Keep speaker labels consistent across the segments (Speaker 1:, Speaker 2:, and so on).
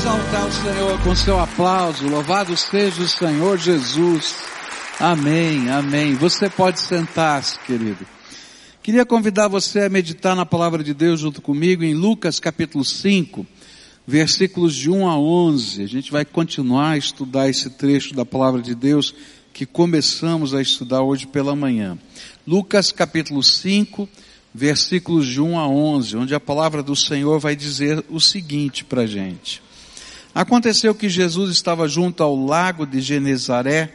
Speaker 1: exaltar o Senhor com seu aplauso. Louvado seja o Senhor Jesus. Amém, amém. Você pode sentar-se, querido. Queria convidar você a meditar na palavra de Deus junto comigo em Lucas capítulo 5, versículos de 1 a 11. A gente vai continuar a estudar esse trecho da palavra de Deus que começamos a estudar hoje pela manhã. Lucas capítulo 5, versículos de 1 a 11, onde a palavra do Senhor vai dizer o seguinte para a gente. Aconteceu que Jesus estava junto ao lago de Genezaré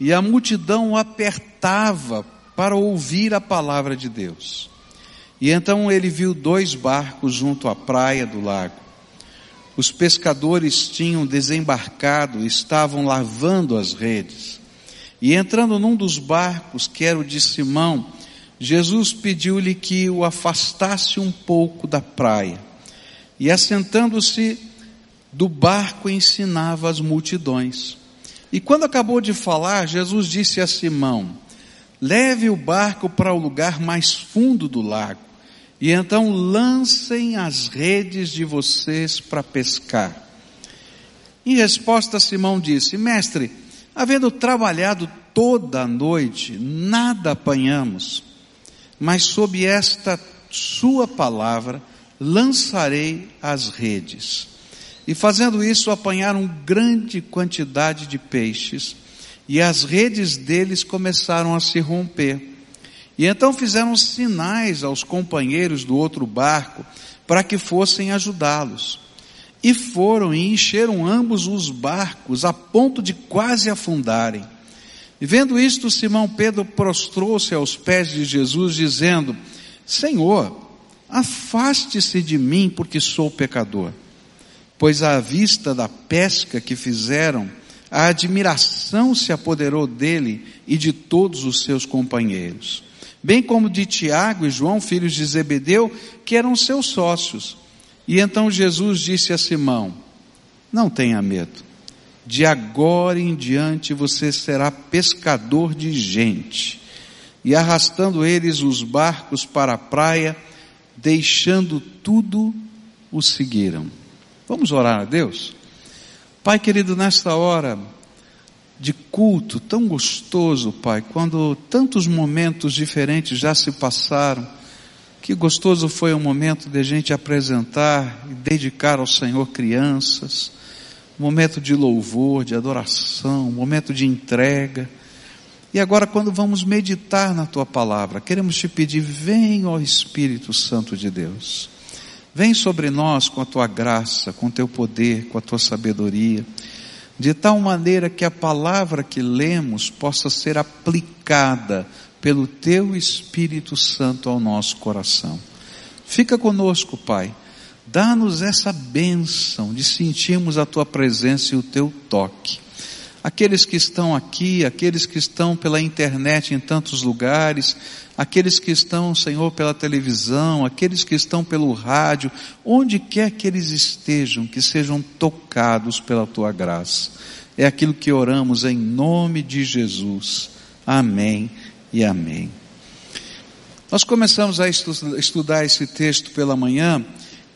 Speaker 1: e a multidão o apertava para ouvir a palavra de Deus. E então ele viu dois barcos junto à praia do lago. Os pescadores tinham desembarcado e estavam lavando as redes. E entrando num dos barcos, que era o de Simão, Jesus pediu-lhe que o afastasse um pouco da praia. E assentando-se do barco ensinava as multidões. E quando acabou de falar, Jesus disse a Simão: Leve o barco para o lugar mais fundo do lago, e então lancem as redes de vocês para pescar. Em resposta, Simão disse: Mestre, havendo trabalhado toda a noite, nada apanhamos mas sob esta sua palavra lançarei as redes. E fazendo isso, apanharam grande quantidade de peixes, e as redes deles começaram a se romper. E então fizeram sinais aos companheiros do outro barco para que fossem ajudá-los. E foram e encheram ambos os barcos a ponto de quase afundarem. E vendo isto, Simão Pedro prostrou-se aos pés de Jesus, dizendo: Senhor, afaste-se de mim, porque sou pecador. Pois à vista da pesca que fizeram, a admiração se apoderou dele e de todos os seus companheiros, bem como de Tiago e João, filhos de Zebedeu, que eram seus sócios. E então Jesus disse a Simão: Não tenha medo de agora em diante você será pescador de gente. E arrastando eles os barcos para a praia, deixando tudo, o seguiram. Vamos orar a Deus? Pai querido, nesta hora de culto tão gostoso, Pai, quando tantos momentos diferentes já se passaram, que gostoso foi o momento de a gente apresentar e dedicar ao Senhor crianças, momento de louvor, de adoração, momento de entrega. E agora, quando vamos meditar na tua palavra, queremos te pedir: vem, ó Espírito Santo de Deus. Vem sobre nós com a tua graça, com o teu poder, com a tua sabedoria, de tal maneira que a palavra que lemos possa ser aplicada pelo teu Espírito Santo ao nosso coração. Fica conosco, Pai Dá-nos essa bênção de sentirmos a tua presença e o teu toque. Aqueles que estão aqui, aqueles que estão pela internet em tantos lugares, aqueles que estão, Senhor, pela televisão, aqueles que estão pelo rádio, onde quer que eles estejam, que sejam tocados pela tua graça. É aquilo que oramos em nome de Jesus. Amém e amém. Nós começamos a estudar esse texto pela manhã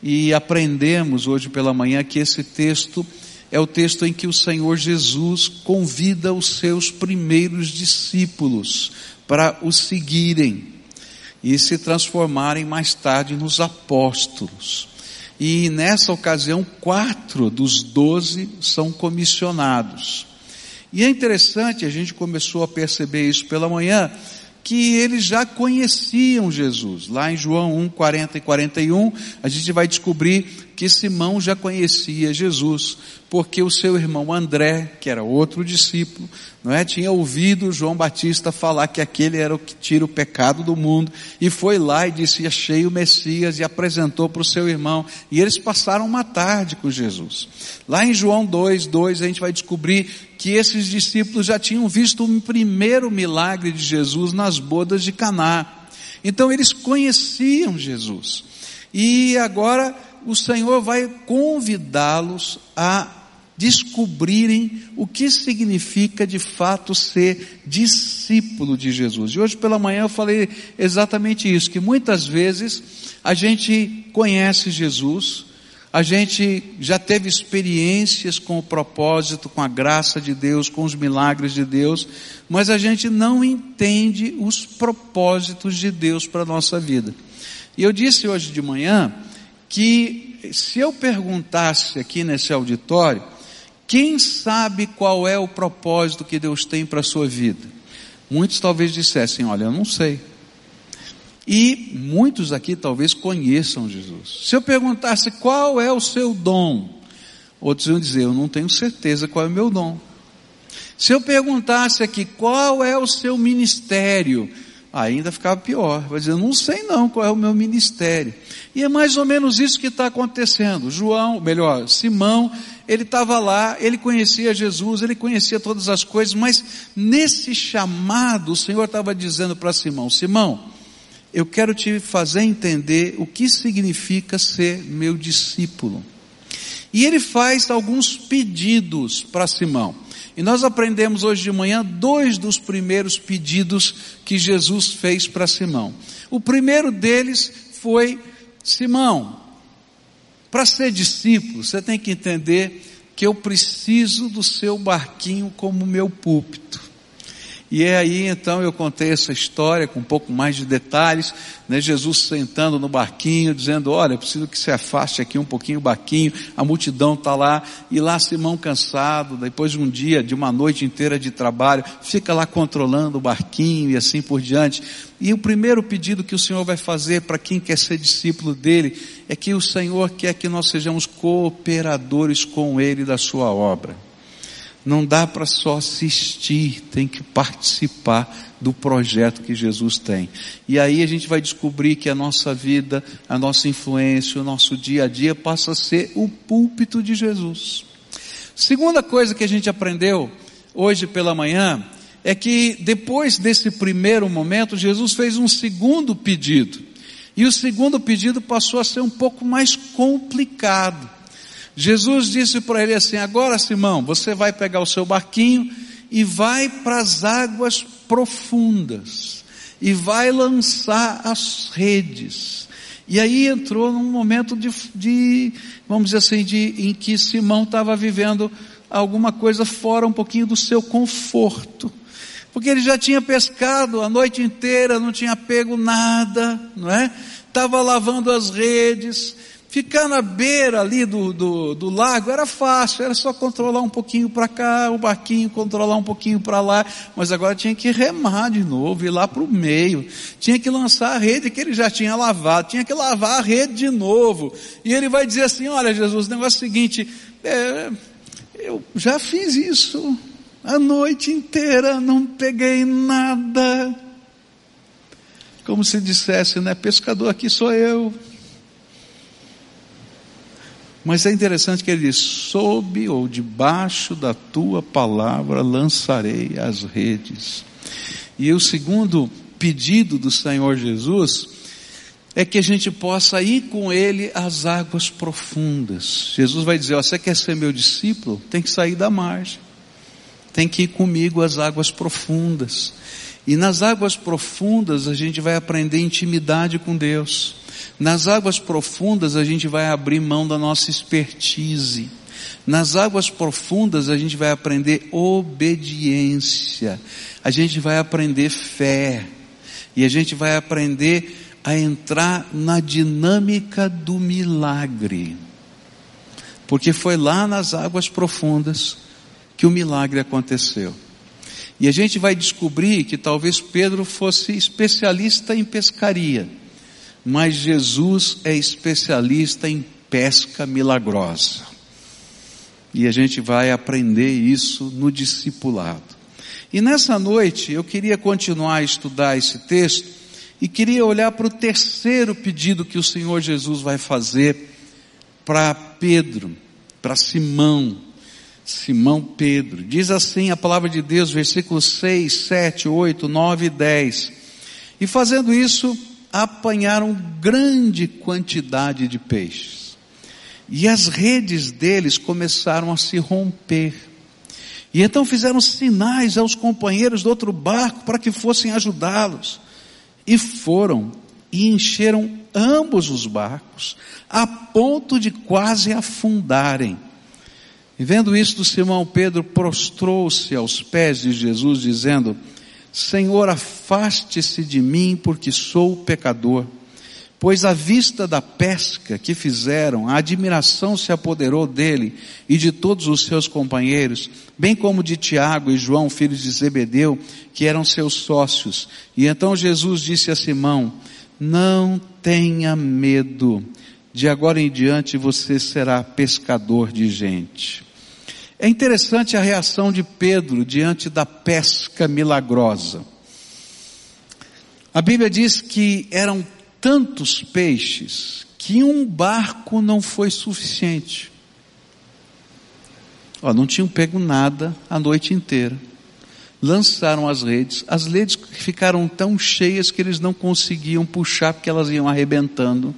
Speaker 1: e aprendemos hoje pela manhã que esse texto é o texto em que o Senhor Jesus convida os seus primeiros discípulos para o seguirem e se transformarem mais tarde nos apóstolos. E nessa ocasião, quatro dos doze são comissionados. E é interessante, a gente começou a perceber isso pela manhã, que eles já conheciam Jesus. Lá em João 1, 40 e 41, a gente vai descobrir que Simão já conhecia Jesus, porque o seu irmão André, que era outro discípulo, não é, tinha ouvido João Batista falar que aquele era o que tira o pecado do mundo, e foi lá e disse: "Achei o Messias" e apresentou para o seu irmão, e eles passaram uma tarde com Jesus. Lá em João 2, 2, a gente vai descobrir que esses discípulos já tinham visto o primeiro milagre de Jesus nas bodas de Caná. Então eles conheciam Jesus. E agora o Senhor vai convidá-los a descobrirem o que significa de fato ser discípulo de Jesus. E hoje pela manhã eu falei exatamente isso, que muitas vezes a gente conhece Jesus, a gente já teve experiências com o propósito, com a graça de Deus, com os milagres de Deus, mas a gente não entende os propósitos de Deus para a nossa vida. E eu disse hoje de manhã que se eu perguntasse aqui nesse auditório, quem sabe qual é o propósito que Deus tem para a sua vida? Muitos talvez dissessem, olha, eu não sei. E muitos aqui talvez conheçam Jesus. Se eu perguntasse qual é o seu dom, outros iam dizer, eu não tenho certeza qual é o meu dom. Se eu perguntasse aqui qual é o seu ministério, ainda ficava pior. Vai dizer, não sei não qual é o meu ministério. E é mais ou menos isso que está acontecendo. João, melhor, Simão, ele estava lá, ele conhecia Jesus, ele conhecia todas as coisas, mas nesse chamado o Senhor estava dizendo para Simão, Simão, eu quero te fazer entender o que significa ser meu discípulo. E ele faz alguns pedidos para Simão. E nós aprendemos hoje de manhã dois dos primeiros pedidos que Jesus fez para Simão. O primeiro deles foi: Simão, para ser discípulo, você tem que entender que eu preciso do seu barquinho como meu púlpito. E é aí então eu contei essa história com um pouco mais de detalhes, né? Jesus sentando no barquinho, dizendo, olha, preciso que se afaste aqui um pouquinho o barquinho, a multidão está lá, e lá Simão cansado, depois de um dia, de uma noite inteira de trabalho, fica lá controlando o barquinho e assim por diante. E o primeiro pedido que o Senhor vai fazer para quem quer ser discípulo dele, é que o Senhor quer que nós sejamos cooperadores com ele da sua obra. Não dá para só assistir, tem que participar do projeto que Jesus tem. E aí a gente vai descobrir que a nossa vida, a nossa influência, o nosso dia a dia passa a ser o púlpito de Jesus. Segunda coisa que a gente aprendeu hoje pela manhã é que depois desse primeiro momento, Jesus fez um segundo pedido. E o segundo pedido passou a ser um pouco mais complicado. Jesus disse para ele assim: Agora, Simão, você vai pegar o seu barquinho e vai para as águas profundas e vai lançar as redes. E aí entrou num momento de, de vamos dizer assim, de, em que Simão estava vivendo alguma coisa fora um pouquinho do seu conforto. Porque ele já tinha pescado a noite inteira, não tinha pego nada, não é? Estava lavando as redes, Ficar na beira ali do, do, do, lago era fácil, era só controlar um pouquinho para cá, o barquinho controlar um pouquinho para lá, mas agora tinha que remar de novo, ir lá para o meio, tinha que lançar a rede que ele já tinha lavado, tinha que lavar a rede de novo. E ele vai dizer assim: Olha, Jesus, o negócio é o seguinte, é, eu já fiz isso a noite inteira, não peguei nada. Como se dissesse, né? Pescador aqui sou eu. Mas é interessante que ele diz: sob ou debaixo da tua palavra lançarei as redes. E o segundo pedido do Senhor Jesus é que a gente possa ir com ele às águas profundas. Jesus vai dizer: você quer ser meu discípulo? Tem que sair da margem. Tem que ir comigo às águas profundas. E nas águas profundas a gente vai aprender intimidade com Deus. Nas águas profundas a gente vai abrir mão da nossa expertise. Nas águas profundas a gente vai aprender obediência. A gente vai aprender fé. E a gente vai aprender a entrar na dinâmica do milagre. Porque foi lá nas águas profundas que o milagre aconteceu. E a gente vai descobrir que talvez Pedro fosse especialista em pescaria mas Jesus é especialista em pesca milagrosa. E a gente vai aprender isso no discipulado. E nessa noite eu queria continuar a estudar esse texto e queria olhar para o terceiro pedido que o Senhor Jesus vai fazer para Pedro, para Simão, Simão Pedro. Diz assim a palavra de Deus, versículos 6, 7, 8, 9 e 10. E fazendo isso, apanharam grande quantidade de peixes. E as redes deles começaram a se romper. E então fizeram sinais aos companheiros do outro barco para que fossem ajudá-los. E foram e encheram ambos os barcos, a ponto de quase afundarem. E vendo isto, Simão Pedro prostrou-se aos pés de Jesus, dizendo: Senhor, afaste-se de mim, porque sou pecador. Pois à vista da pesca que fizeram, a admiração se apoderou dele e de todos os seus companheiros, bem como de Tiago e João, filhos de Zebedeu, que eram seus sócios. E então Jesus disse a Simão, não tenha medo, de agora em diante você será pescador de gente. É interessante a reação de Pedro diante da pesca milagrosa. A Bíblia diz que eram tantos peixes que um barco não foi suficiente. Ó, não tinham pego nada a noite inteira. Lançaram as redes, as redes ficaram tão cheias que eles não conseguiam puxar porque elas iam arrebentando.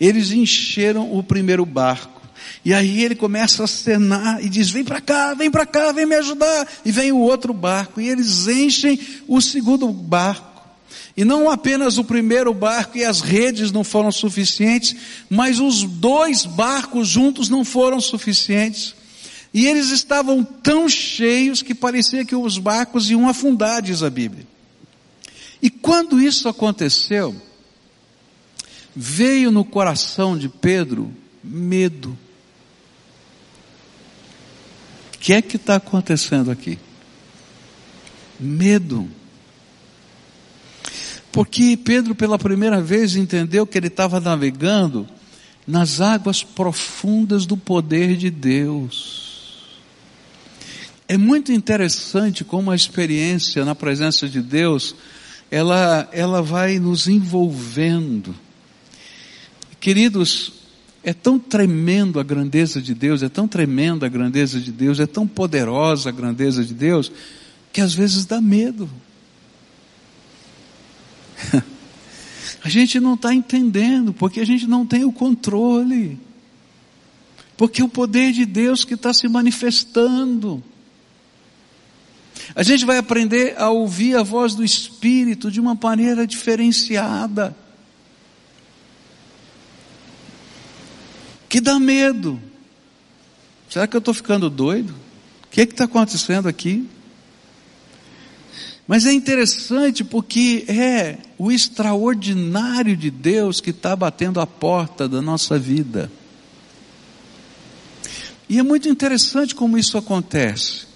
Speaker 1: Eles encheram o primeiro barco. E aí ele começa a acenar e diz: Vem para cá, vem para cá, vem me ajudar. E vem o outro barco. E eles enchem o segundo barco. E não apenas o primeiro barco e as redes não foram suficientes, mas os dois barcos juntos não foram suficientes. E eles estavam tão cheios que parecia que os barcos iam afundar, diz a Bíblia. E quando isso aconteceu, veio no coração de Pedro medo. Que é que está acontecendo aqui? Medo. Porque Pedro, pela primeira vez, entendeu que ele estava navegando nas águas profundas do poder de Deus. É muito interessante como a experiência na presença de Deus, ela, ela vai nos envolvendo. Queridos, é tão tremendo a grandeza de Deus, é tão tremenda a grandeza de Deus, é tão poderosa a grandeza de Deus, que às vezes dá medo. a gente não está entendendo, porque a gente não tem o controle. Porque o poder de Deus que está se manifestando. A gente vai aprender a ouvir a voz do Espírito de uma maneira diferenciada. Que dá medo. Será que eu estou ficando doido? O que é está acontecendo aqui? Mas é interessante porque é o extraordinário de Deus que está batendo a porta da nossa vida. E é muito interessante como isso acontece.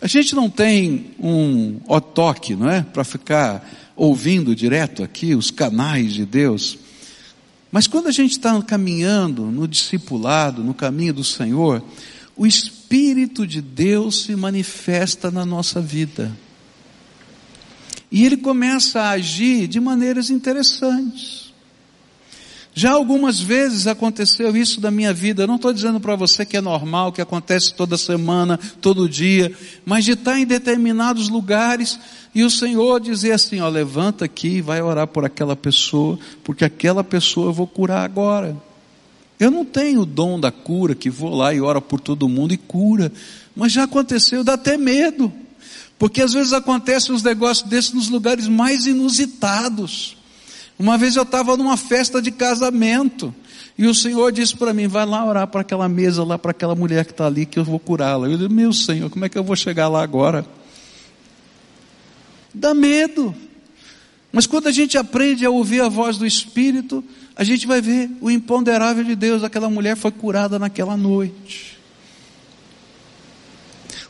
Speaker 1: A gente não tem um otoque, não é? Para ficar ouvindo direto aqui os canais de Deus. Mas quando a gente está caminhando no discipulado, no caminho do Senhor, o Espírito de Deus se manifesta na nossa vida. E ele começa a agir de maneiras interessantes. Já algumas vezes aconteceu isso da minha vida. Eu não estou dizendo para você que é normal, que acontece toda semana, todo dia, mas de estar em determinados lugares e o Senhor dizer assim: ó, levanta aqui e vai orar por aquela pessoa, porque aquela pessoa eu vou curar agora. Eu não tenho o dom da cura que vou lá e ora por todo mundo e cura, mas já aconteceu, dá até medo. Porque às vezes acontecem uns negócios desses nos lugares mais inusitados. Uma vez eu estava numa festa de casamento e o Senhor disse para mim: vai lá orar para aquela mesa lá, para aquela mulher que está ali, que eu vou curá-la. Eu disse: meu Senhor, como é que eu vou chegar lá agora? Dá medo. Mas quando a gente aprende a ouvir a voz do Espírito, a gente vai ver o imponderável de Deus. Aquela mulher foi curada naquela noite.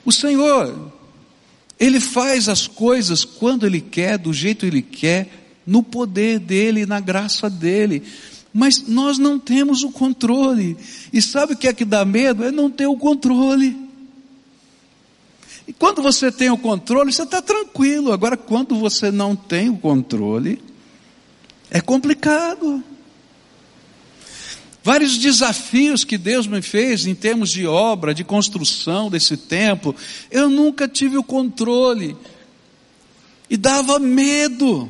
Speaker 1: O Senhor ele faz as coisas quando Ele quer, do jeito Ele quer, no poder dEle, na graça dEle. Mas nós não temos o controle. E sabe o que é que dá medo? É não ter o controle. E quando você tem o controle, você está tranquilo. Agora, quando você não tem o controle, é complicado. Vários desafios que Deus me fez em termos de obra, de construção desse templo, eu nunca tive o controle. E dava medo.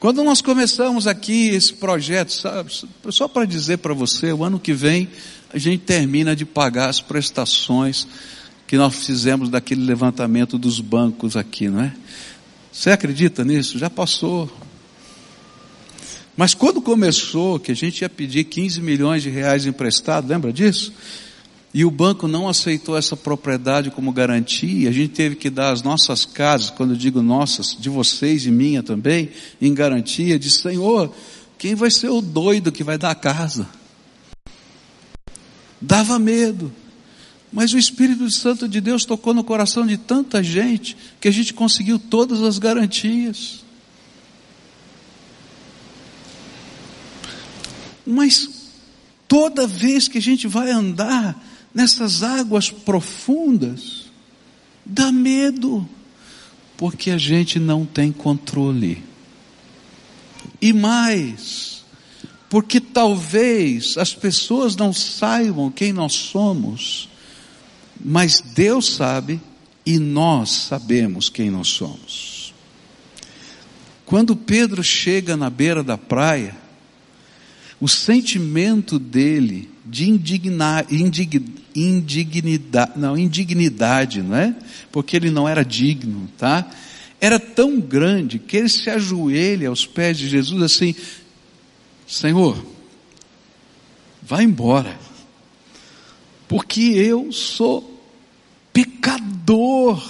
Speaker 1: Quando nós começamos aqui esse projeto, sabe, só para dizer para você, o ano que vem a gente termina de pagar as prestações que nós fizemos daquele levantamento dos bancos aqui, não é? Você acredita nisso? Já passou. Mas quando começou, que a gente ia pedir 15 milhões de reais emprestado, lembra disso? E o banco não aceitou essa propriedade como garantia, a gente teve que dar as nossas casas, quando eu digo nossas, de vocês e minha também, em garantia, de Senhor, quem vai ser o doido que vai dar a casa? Dava medo. Mas o Espírito Santo de Deus tocou no coração de tanta gente que a gente conseguiu todas as garantias. Mas toda vez que a gente vai andar nessas águas profundas, dá medo, porque a gente não tem controle. E mais, porque talvez as pessoas não saibam quem nós somos, mas Deus sabe e nós sabemos quem nós somos. Quando Pedro chega na beira da praia, o sentimento dele de indignar, indig, indignidade, não, indignidade, não é? Porque ele não era digno, tá? Era tão grande que ele se ajoelha aos pés de Jesus assim, Senhor, vai embora, porque eu sou pecador.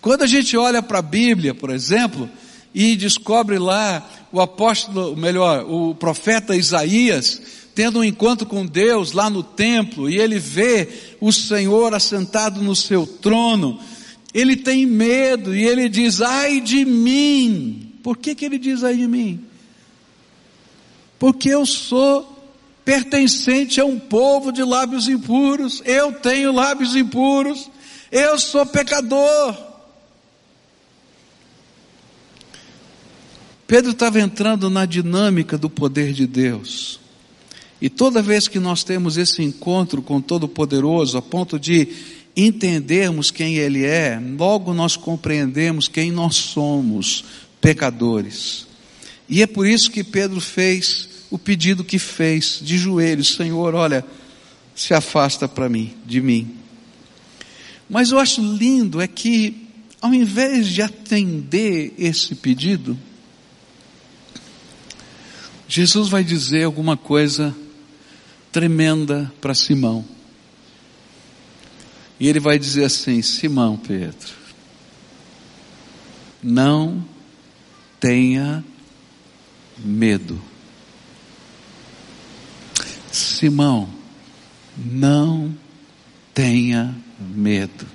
Speaker 1: Quando a gente olha para a Bíblia, por exemplo, e descobre lá o apóstolo, melhor, o profeta Isaías, tendo um encontro com Deus lá no templo, e ele vê o Senhor assentado no seu trono, ele tem medo e ele diz: ai de mim. Por que, que ele diz ai de mim? Porque eu sou pertencente a um povo de lábios impuros, eu tenho lábios impuros, eu sou pecador. Pedro estava entrando na dinâmica do poder de Deus. E toda vez que nós temos esse encontro com Todo-Poderoso, a ponto de entendermos quem Ele é, logo nós compreendemos quem nós somos, pecadores. E é por isso que Pedro fez o pedido que fez, de joelhos: Senhor, olha, se afasta para mim, de mim. Mas eu acho lindo é que, ao invés de atender esse pedido, Jesus vai dizer alguma coisa tremenda para Simão. E ele vai dizer assim: Simão Pedro, não tenha medo. Simão, não tenha medo.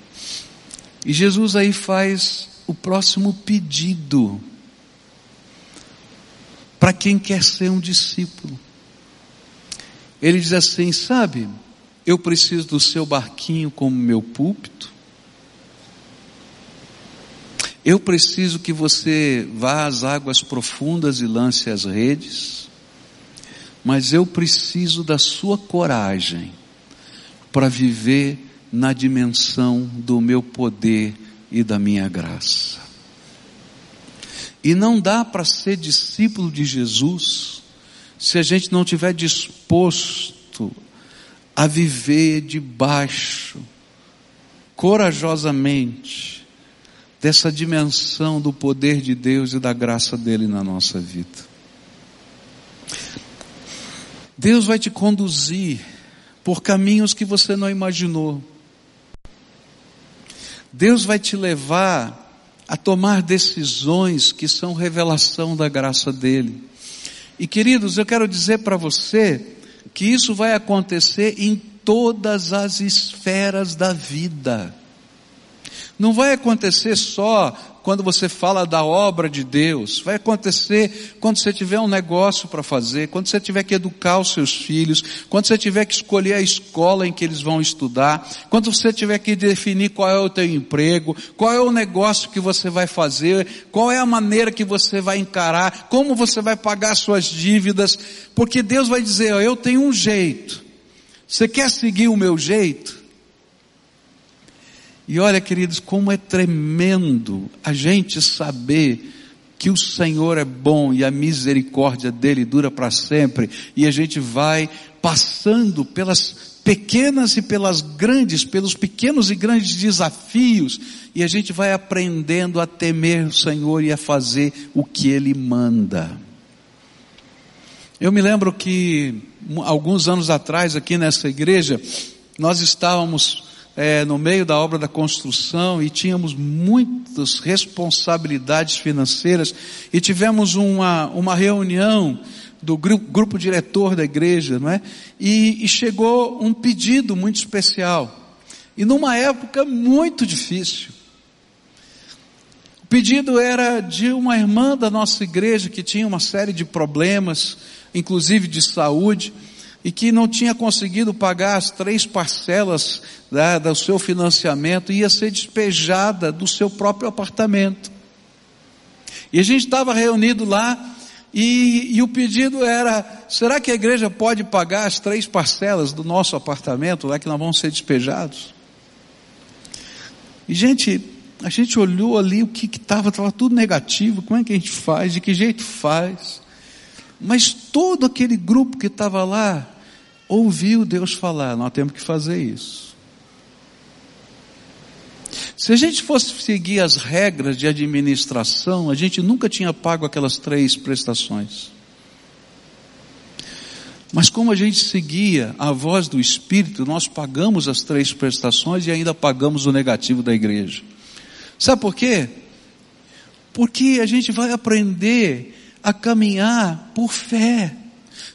Speaker 1: E Jesus aí faz o próximo pedido para quem quer ser um discípulo. Ele diz assim: sabe, eu preciso do seu barquinho como meu púlpito. Eu preciso que você vá às águas profundas e lance as redes. Mas eu preciso da sua coragem para viver na dimensão do meu poder e da minha graça. E não dá para ser discípulo de Jesus se a gente não tiver disposto a viver debaixo, corajosamente, dessa dimensão do poder de Deus e da graça dele na nossa vida. Deus vai te conduzir por caminhos que você não imaginou. Deus vai te levar a tomar decisões que são revelação da graça dele. E queridos, eu quero dizer para você que isso vai acontecer em todas as esferas da vida. Não vai acontecer só quando você fala da obra de Deus, vai acontecer quando você tiver um negócio para fazer, quando você tiver que educar os seus filhos, quando você tiver que escolher a escola em que eles vão estudar, quando você tiver que definir qual é o teu emprego, qual é o negócio que você vai fazer, qual é a maneira que você vai encarar, como você vai pagar suas dívidas, porque Deus vai dizer, ó, eu tenho um jeito. Você quer seguir o meu jeito? E olha, queridos, como é tremendo a gente saber que o Senhor é bom e a misericórdia dele dura para sempre, e a gente vai passando pelas pequenas e pelas grandes, pelos pequenos e grandes desafios, e a gente vai aprendendo a temer o Senhor e a fazer o que Ele manda. Eu me lembro que alguns anos atrás, aqui nessa igreja, nós estávamos é, no meio da obra da construção e tínhamos muitas responsabilidades financeiras e tivemos uma, uma reunião do grupo, grupo diretor da igreja, não é? E, e chegou um pedido muito especial. E numa época muito difícil. O pedido era de uma irmã da nossa igreja que tinha uma série de problemas, inclusive de saúde, e que não tinha conseguido pagar as três parcelas né, do seu financiamento, ia ser despejada do seu próprio apartamento. E a gente estava reunido lá, e, e, o pedido era: será que a igreja pode pagar as três parcelas do nosso apartamento, lá que nós vamos ser despejados? E gente, a gente olhou ali o que estava, estava tudo negativo, como é que a gente faz, de que jeito faz? Mas todo aquele grupo que estava lá ouviu Deus falar: nós temos que fazer isso. Se a gente fosse seguir as regras de administração, a gente nunca tinha pago aquelas três prestações. Mas como a gente seguia a voz do Espírito, nós pagamos as três prestações e ainda pagamos o negativo da igreja. Sabe por quê? Porque a gente vai aprender a caminhar por fé.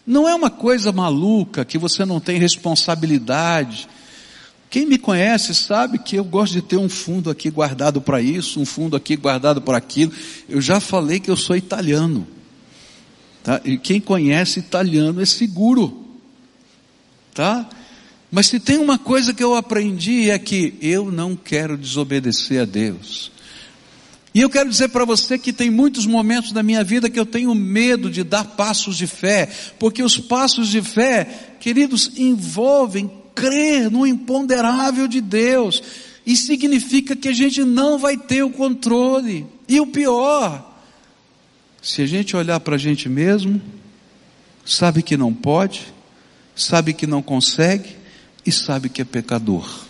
Speaker 1: Não é uma coisa maluca que você não tem responsabilidade quem me conhece sabe que eu gosto de ter um fundo aqui guardado para isso, um fundo aqui guardado para aquilo. Eu já falei que eu sou italiano. Tá? E quem conhece italiano é seguro. Tá? Mas se tem uma coisa que eu aprendi é que eu não quero desobedecer a Deus. E eu quero dizer para você que tem muitos momentos da minha vida que eu tenho medo de dar passos de fé, porque os passos de fé, queridos, envolvem crer no imponderável de Deus. E significa que a gente não vai ter o controle. E o pior, se a gente olhar para a gente mesmo, sabe que não pode, sabe que não consegue e sabe que é pecador.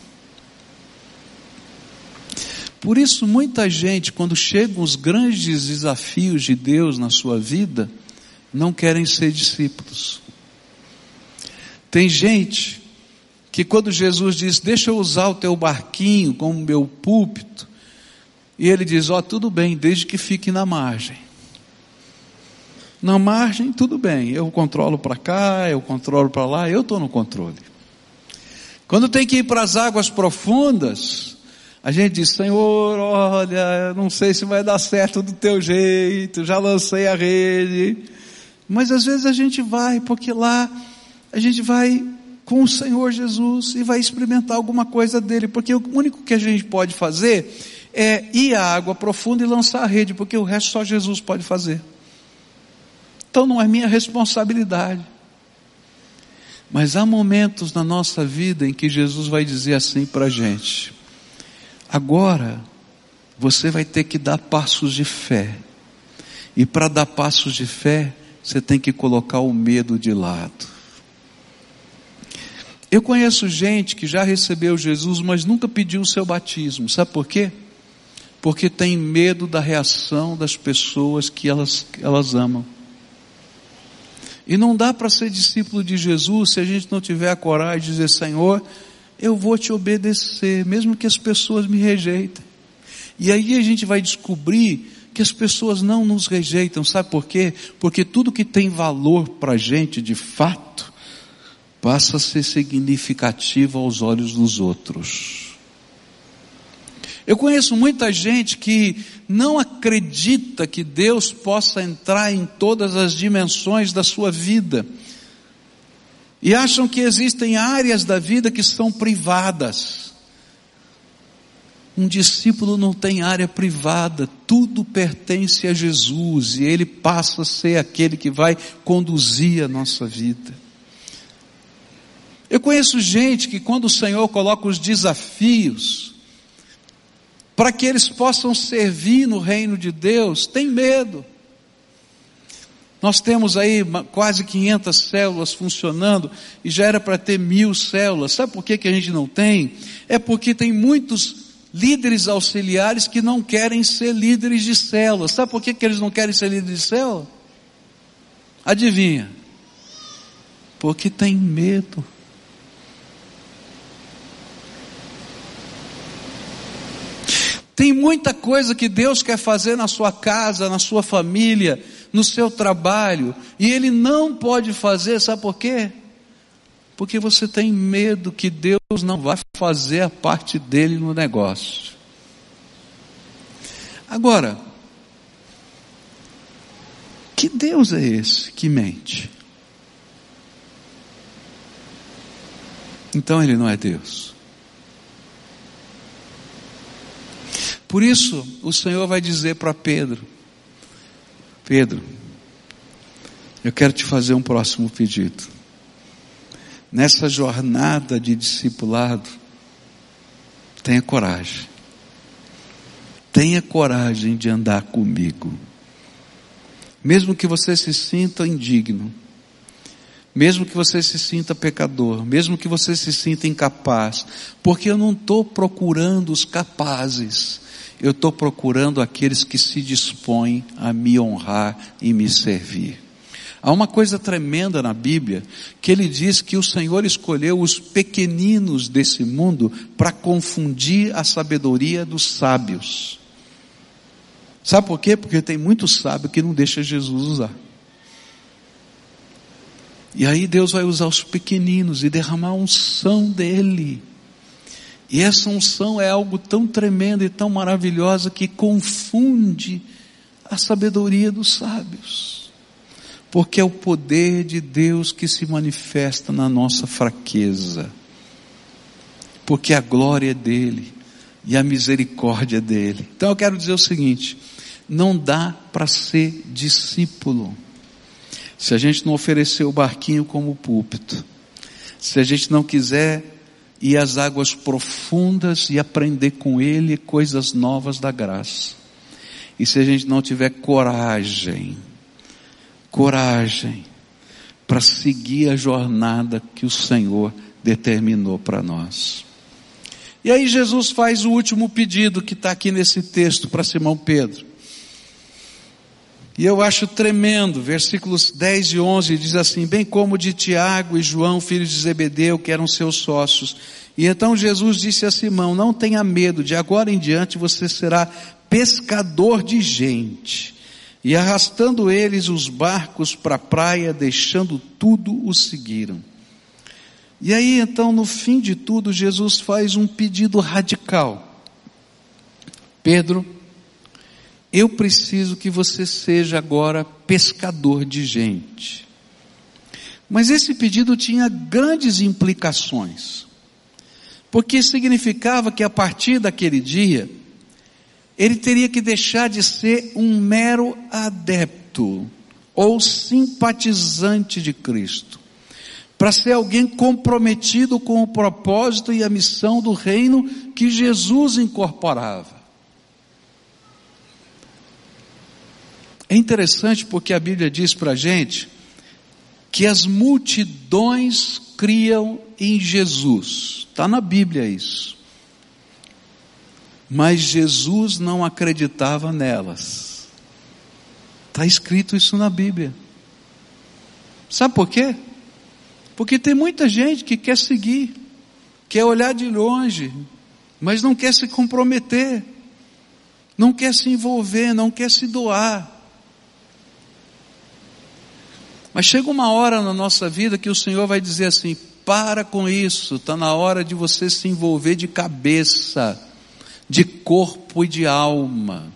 Speaker 1: Por isso, muita gente, quando chegam os grandes desafios de Deus na sua vida, não querem ser discípulos. Tem gente que quando Jesus diz, deixa eu usar o teu barquinho como meu púlpito, e ele diz, ó, oh, tudo bem, desde que fique na margem. Na margem, tudo bem, eu controlo para cá, eu controlo para lá, eu estou no controle. Quando tem que ir para as águas profundas, a gente diz, Senhor, olha, não sei se vai dar certo do teu jeito, já lancei a rede. Mas às vezes a gente vai, porque lá a gente vai com o Senhor Jesus e vai experimentar alguma coisa dele, porque o único que a gente pode fazer é ir à água profunda e lançar a rede, porque o resto só Jesus pode fazer. Então não é minha responsabilidade. Mas há momentos na nossa vida em que Jesus vai dizer assim para a gente: agora você vai ter que dar passos de fé. E para dar passos de fé, você tem que colocar o medo de lado. Eu conheço gente que já recebeu Jesus, mas nunca pediu o seu batismo. Sabe por quê? Porque tem medo da reação das pessoas que elas, elas amam. E não dá para ser discípulo de Jesus se a gente não tiver a coragem de dizer, Senhor, eu vou te obedecer, mesmo que as pessoas me rejeitem. E aí a gente vai descobrir que as pessoas não nos rejeitam, sabe por quê? Porque tudo que tem valor para a gente, de fato, passa a ser significativa aos olhos dos outros. Eu conheço muita gente que não acredita que Deus possa entrar em todas as dimensões da sua vida. E acham que existem áreas da vida que são privadas. Um discípulo não tem área privada, tudo pertence a Jesus e ele passa a ser aquele que vai conduzir a nossa vida. Eu conheço gente que quando o Senhor coloca os desafios, para que eles possam servir no reino de Deus, tem medo. Nós temos aí quase 500 células funcionando e já era para ter mil células. Sabe por que, que a gente não tem? É porque tem muitos líderes auxiliares que não querem ser líderes de célula. Sabe por que, que eles não querem ser líderes de célula? Adivinha? Porque tem medo. Tem muita coisa que Deus quer fazer na sua casa, na sua família, no seu trabalho, e Ele não pode fazer, sabe por quê? Porque você tem medo que Deus não vai fazer a parte dele no negócio. Agora, que Deus é esse que mente? Então ele não é Deus. Por isso, o Senhor vai dizer para Pedro: Pedro, eu quero te fazer um próximo pedido. Nessa jornada de discipulado, tenha coragem. Tenha coragem de andar comigo. Mesmo que você se sinta indigno, mesmo que você se sinta pecador, mesmo que você se sinta incapaz, porque eu não estou procurando os capazes, eu estou procurando aqueles que se dispõem a me honrar e me servir. Há uma coisa tremenda na Bíblia, que ele diz que o Senhor escolheu os pequeninos desse mundo para confundir a sabedoria dos sábios. Sabe por quê? Porque tem muito sábio que não deixa Jesus usar. E aí Deus vai usar os pequeninos e derramar a unção dele. E essa unção é algo tão tremendo e tão maravilhosa que confunde a sabedoria dos sábios. Porque é o poder de Deus que se manifesta na nossa fraqueza. Porque a glória é dele e a misericórdia é dele. Então eu quero dizer o seguinte: não dá para ser discípulo se a gente não oferecer o barquinho como púlpito, se a gente não quiser e as águas profundas e aprender com Ele coisas novas da graça. E se a gente não tiver coragem, coragem para seguir a jornada que o Senhor determinou para nós. E aí Jesus faz o último pedido que está aqui nesse texto para Simão Pedro. E eu acho tremendo, versículos 10 e 11 diz assim: Bem como de Tiago e João, filhos de Zebedeu, que eram seus sócios. E então Jesus disse a Simão: Não tenha medo, de agora em diante você será pescador de gente. E arrastando eles os barcos para a praia, deixando tudo, os seguiram. E aí então, no fim de tudo, Jesus faz um pedido radical. Pedro, eu preciso que você seja agora pescador de gente. Mas esse pedido tinha grandes implicações, porque significava que a partir daquele dia, ele teria que deixar de ser um mero adepto ou simpatizante de Cristo, para ser alguém comprometido com o propósito e a missão do reino que Jesus incorporava. É interessante porque a Bíblia diz para a gente que as multidões criam em Jesus. Está na Bíblia isso. Mas Jesus não acreditava nelas. Está escrito isso na Bíblia. Sabe por quê? Porque tem muita gente que quer seguir, quer olhar de longe, mas não quer se comprometer, não quer se envolver, não quer se doar. Mas chega uma hora na nossa vida que o Senhor vai dizer assim: para com isso, está na hora de você se envolver de cabeça, de corpo e de alma.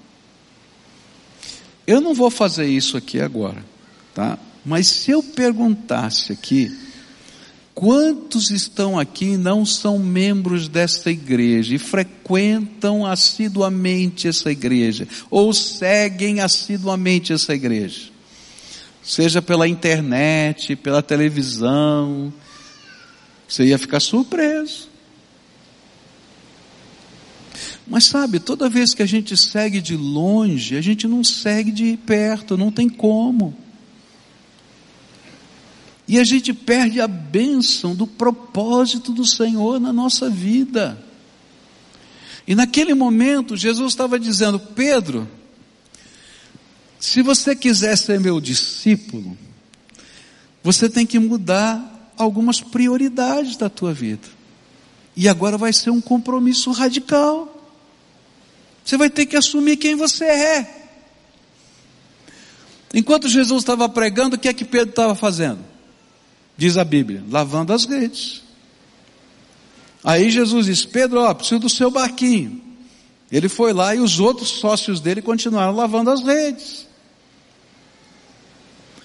Speaker 1: Eu não vou fazer isso aqui agora, tá? Mas se eu perguntasse aqui, quantos estão aqui e não são membros desta igreja e frequentam assiduamente essa igreja, ou seguem assiduamente essa igreja? Seja pela internet, pela televisão, você ia ficar surpreso. Mas sabe, toda vez que a gente segue de longe, a gente não segue de perto, não tem como. E a gente perde a bênção do propósito do Senhor na nossa vida. E naquele momento, Jesus estava dizendo: Pedro, se você quiser ser meu discípulo, você tem que mudar algumas prioridades da tua vida. E agora vai ser um compromisso radical. Você vai ter que assumir quem você é. Enquanto Jesus estava pregando, o que é que Pedro estava fazendo? Diz a Bíblia, lavando as redes. Aí Jesus disse: Pedro, ó, preciso do seu barquinho. Ele foi lá e os outros sócios dele continuaram lavando as redes.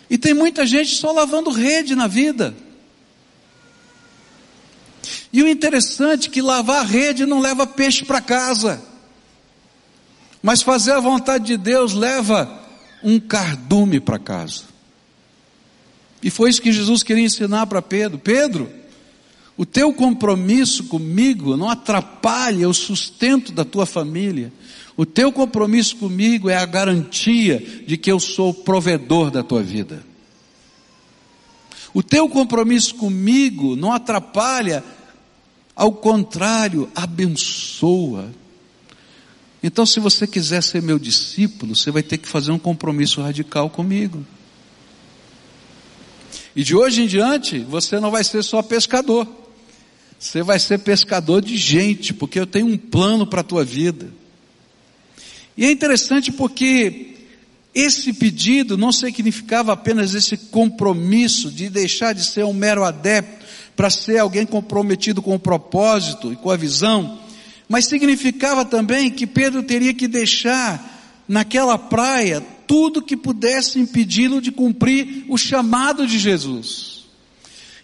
Speaker 1: E tem muita gente só lavando rede na vida. E o interessante é que lavar a rede não leva peixe para casa. Mas fazer a vontade de Deus leva um cardume para casa. E foi isso que Jesus queria ensinar para Pedro. Pedro, o teu compromisso comigo não atrapalha o sustento da tua família. O teu compromisso comigo é a garantia de que eu sou o provedor da tua vida. O teu compromisso comigo não atrapalha, ao contrário, abençoa. Então, se você quiser ser meu discípulo, você vai ter que fazer um compromisso radical comigo. E de hoje em diante, você não vai ser só pescador. Você vai ser pescador de gente, porque eu tenho um plano para a tua vida. E é interessante porque esse pedido não significava apenas esse compromisso de deixar de ser um mero adepto para ser alguém comprometido com o propósito e com a visão, mas significava também que Pedro teria que deixar naquela praia tudo que pudesse impedi-lo de cumprir o chamado de Jesus.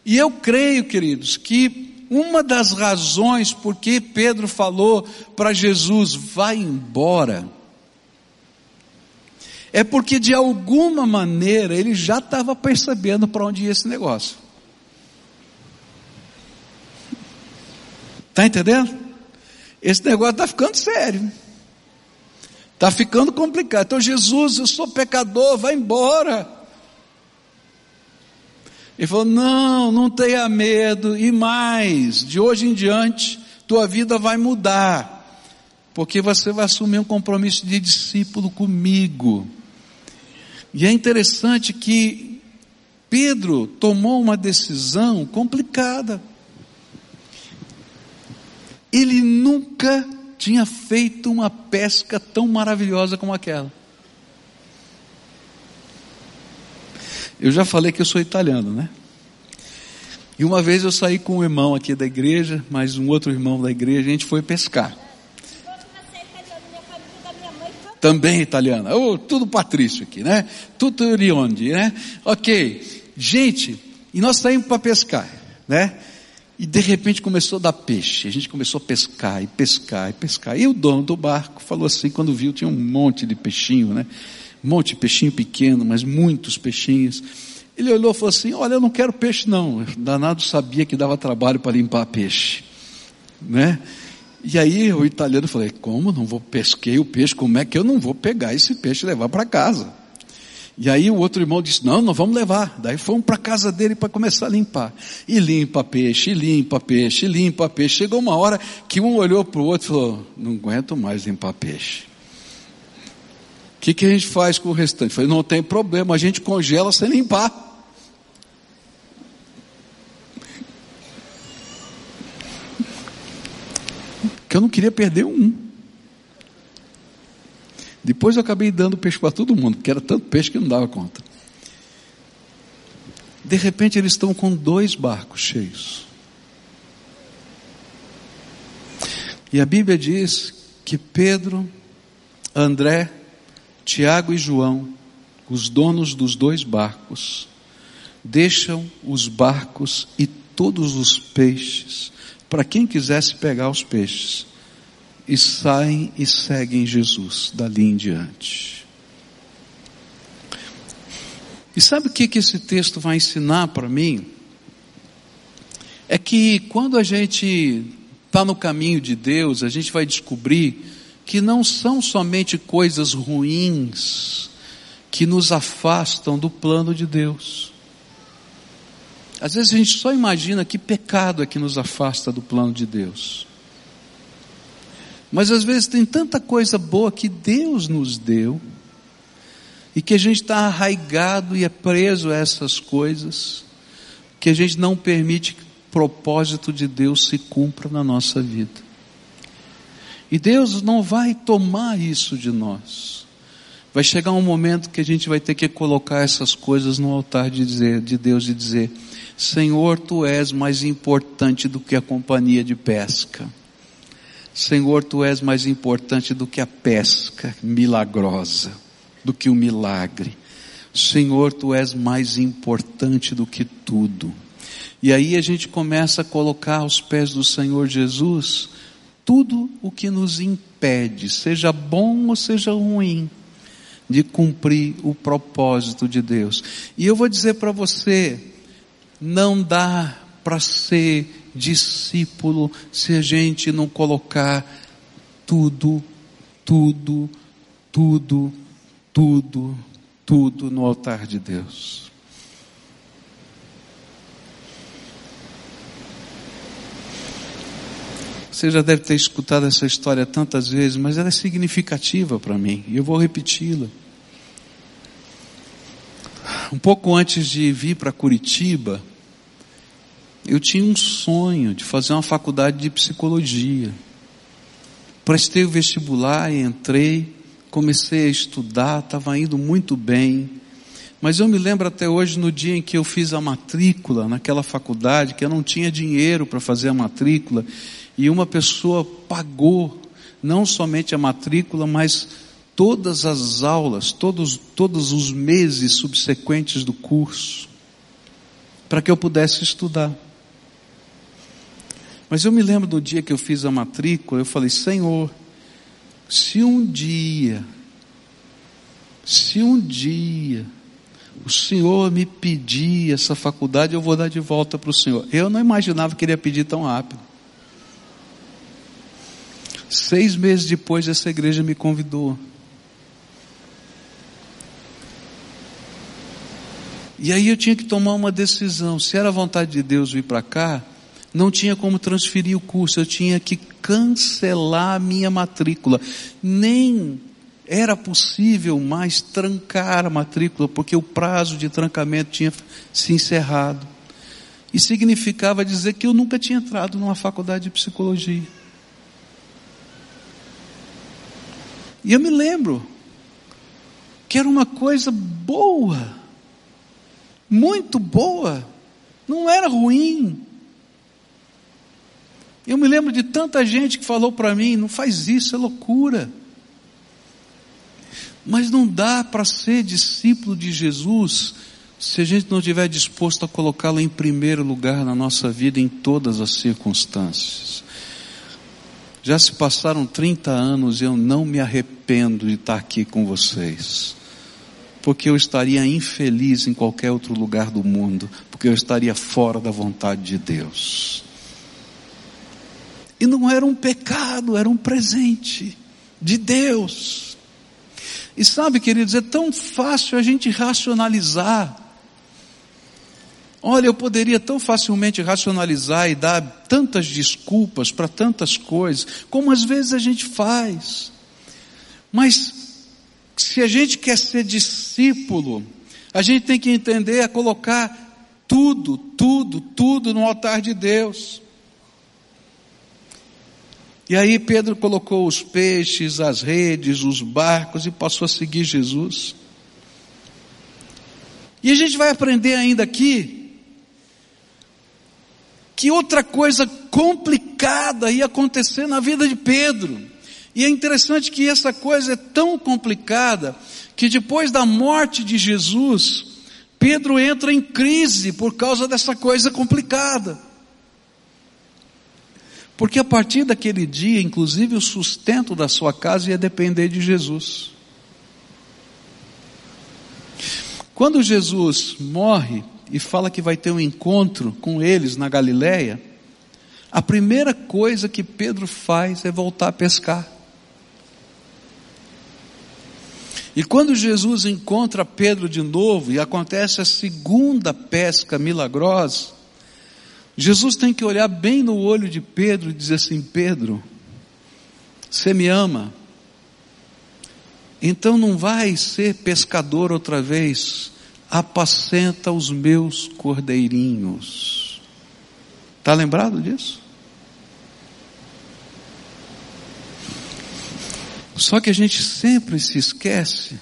Speaker 1: E eu creio, queridos, que uma das razões por que Pedro falou para Jesus, vai embora, é porque de alguma maneira ele já estava percebendo para onde ia esse negócio. Está entendendo? Esse negócio está ficando sério. Está ficando complicado. Então, Jesus, eu sou pecador, vai embora. Ele falou: Não, não tenha medo, e mais, de hoje em diante, tua vida vai mudar, porque você vai assumir um compromisso de discípulo comigo. E é interessante que Pedro tomou uma decisão complicada. Ele nunca tinha feito uma pesca tão maravilhosa como aquela. Eu já falei que eu sou italiano, né? E uma vez eu saí com um irmão aqui da igreja, mais um outro irmão da igreja, a gente foi pescar. também italiana. Oh, tudo Patrício aqui, né? Tudo Riondi, né? Ok. Gente, e nós saímos para pescar, né? E de repente começou a dar peixe. A gente começou a pescar e pescar e pescar. E o dono do barco falou assim, quando viu, tinha um monte de peixinho, né? Um monte de peixinho pequeno, mas muitos peixinhos. Ele olhou e falou assim: Olha, eu não quero peixe, não. Danado sabia que dava trabalho para limpar peixe, né? E aí o italiano falou, como não vou pesquei o peixe, como é que eu não vou pegar esse peixe e levar para casa? E aí o outro irmão disse, não, não vamos levar. Daí fomos para casa dele para começar a limpar. E limpa peixe, e limpa peixe, e limpa peixe. Chegou uma hora que um olhou para o outro e falou, não aguento mais limpar peixe. Que, que a gente faz com o restante? Eu falei, não tem problema, a gente congela sem limpar. que eu não queria perder um. Depois eu acabei dando peixe para todo mundo, porque era tanto peixe que não dava conta. De repente eles estão com dois barcos cheios. E a Bíblia diz que Pedro, André, Tiago e João, os donos dos dois barcos, deixam os barcos e todos os peixes para quem quisesse pegar os peixes. E saem e seguem Jesus dali em diante. E sabe o que, que esse texto vai ensinar para mim? É que quando a gente está no caminho de Deus, a gente vai descobrir que não são somente coisas ruins que nos afastam do plano de Deus. Às vezes a gente só imagina que pecado é que nos afasta do plano de Deus. Mas às vezes tem tanta coisa boa que Deus nos deu, e que a gente está arraigado e é preso a essas coisas, que a gente não permite que o propósito de Deus se cumpra na nossa vida. E Deus não vai tomar isso de nós. Vai chegar um momento que a gente vai ter que colocar essas coisas no altar de, dizer, de Deus e dizer: Senhor, tu és mais importante do que a companhia de pesca. Senhor, tu és mais importante do que a pesca milagrosa, do que o milagre. Senhor, tu és mais importante do que tudo. E aí a gente começa a colocar aos pés do Senhor Jesus tudo o que nos impede, seja bom ou seja ruim, de cumprir o propósito de Deus. E eu vou dizer para você, não dá para ser discípulo se a gente não colocar tudo, tudo, tudo, tudo, tudo no altar de Deus. Você já deve ter escutado essa história tantas vezes, mas ela é significativa para mim, e eu vou repeti-la. Um pouco antes de vir para Curitiba, eu tinha um sonho de fazer uma faculdade de psicologia. Prestei o vestibular e entrei, comecei a estudar, estava indo muito bem. Mas eu me lembro até hoje no dia em que eu fiz a matrícula naquela faculdade, que eu não tinha dinheiro para fazer a matrícula, e uma pessoa pagou não somente a matrícula, mas todas as aulas, todos, todos os meses subsequentes do curso, para que eu pudesse estudar. Mas eu me lembro do dia que eu fiz a matrícula, eu falei, Senhor, se um dia, se um dia o Senhor me pedir essa faculdade, eu vou dar de volta para o Senhor. Eu não imaginava que ele ia pedir tão rápido. Seis meses depois, essa igreja me convidou. E aí eu tinha que tomar uma decisão. Se era vontade de Deus vir para cá, não tinha como transferir o curso, eu tinha que cancelar a minha matrícula. Nem era possível mais trancar a matrícula, porque o prazo de trancamento tinha se encerrado. E significava dizer que eu nunca tinha entrado numa faculdade de psicologia. E eu me lembro que era uma coisa boa, muito boa, não era ruim. Eu me lembro de tanta gente que falou para mim: não faz isso, é loucura. Mas não dá para ser discípulo de Jesus se a gente não estiver disposto a colocá-lo em primeiro lugar na nossa vida em todas as circunstâncias. Já se passaram 30 anos e eu não me arrependo de estar aqui com vocês. Porque eu estaria infeliz em qualquer outro lugar do mundo, porque eu estaria fora da vontade de Deus. E não era um pecado, era um presente de Deus. E sabe, queridos, é tão fácil a gente racionalizar Olha, eu poderia tão facilmente racionalizar e dar tantas desculpas para tantas coisas, como às vezes a gente faz. Mas, se a gente quer ser discípulo, a gente tem que entender a colocar tudo, tudo, tudo no altar de Deus. E aí Pedro colocou os peixes, as redes, os barcos e passou a seguir Jesus. E a gente vai aprender ainda aqui que outra coisa complicada ia acontecer na vida de Pedro. E é interessante que essa coisa é tão complicada que depois da morte de Jesus, Pedro entra em crise por causa dessa coisa complicada. Porque a partir daquele dia, inclusive o sustento da sua casa ia depender de Jesus. Quando Jesus morre, e fala que vai ter um encontro com eles na Galileia, a primeira coisa que Pedro faz é voltar a pescar. E quando Jesus encontra Pedro de novo e acontece a segunda pesca milagrosa, Jesus tem que olhar bem no olho de Pedro e dizer assim: Pedro, você me ama? Então não vai ser pescador outra vez, apacenta os meus cordeirinhos. Está lembrado disso? Só que a gente sempre se esquece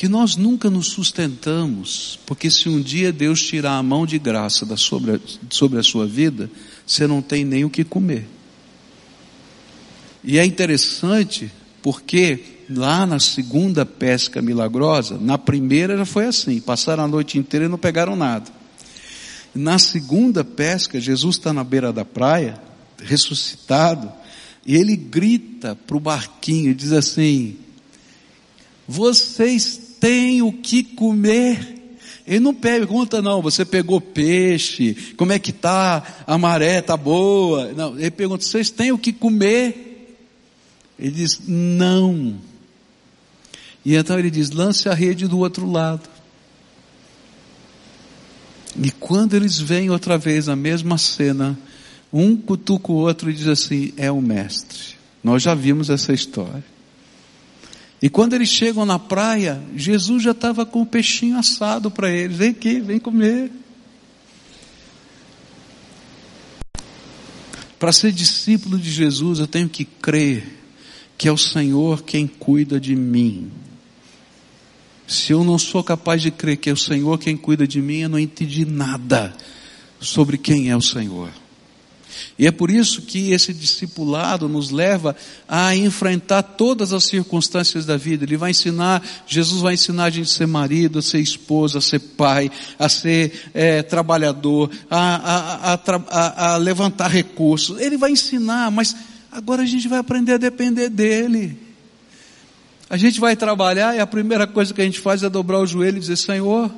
Speaker 1: que nós nunca nos sustentamos, porque se um dia Deus tirar a mão de graça da sobre, a, sobre a sua vida, você não tem nem o que comer. E é interessante porque lá na segunda pesca milagrosa, na primeira já foi assim, passaram a noite inteira e não pegaram nada. Na segunda pesca, Jesus está na beira da praia, ressuscitado, e ele grita para o barquinho e diz assim: Vocês tem o que comer. Ele não pergunta, não, você pegou peixe, como é que tá, a maré tá boa. Não, ele pergunta, vocês têm o que comer? Ele diz, não. E então ele diz, lance a rede do outro lado. E quando eles veem outra vez a mesma cena, um cutuca o outro e diz assim, é o mestre. Nós já vimos essa história. E quando eles chegam na praia, Jesus já estava com o peixinho assado para eles. Vem aqui, vem comer. Para ser discípulo de Jesus, eu tenho que crer que é o Senhor quem cuida de mim. Se eu não sou capaz de crer que é o Senhor quem cuida de mim, eu não entendi nada sobre quem é o Senhor. E é por isso que esse discipulado nos leva a enfrentar todas as circunstâncias da vida. Ele vai ensinar, Jesus vai ensinar a gente a ser marido, a ser esposa, a ser pai, a ser é, trabalhador, a, a, a, levantar recursos. Ele vai ensinar, mas agora a gente vai aprender a depender dele. A gente vai trabalhar e a primeira coisa que a gente faz é dobrar o joelho e dizer, Senhor,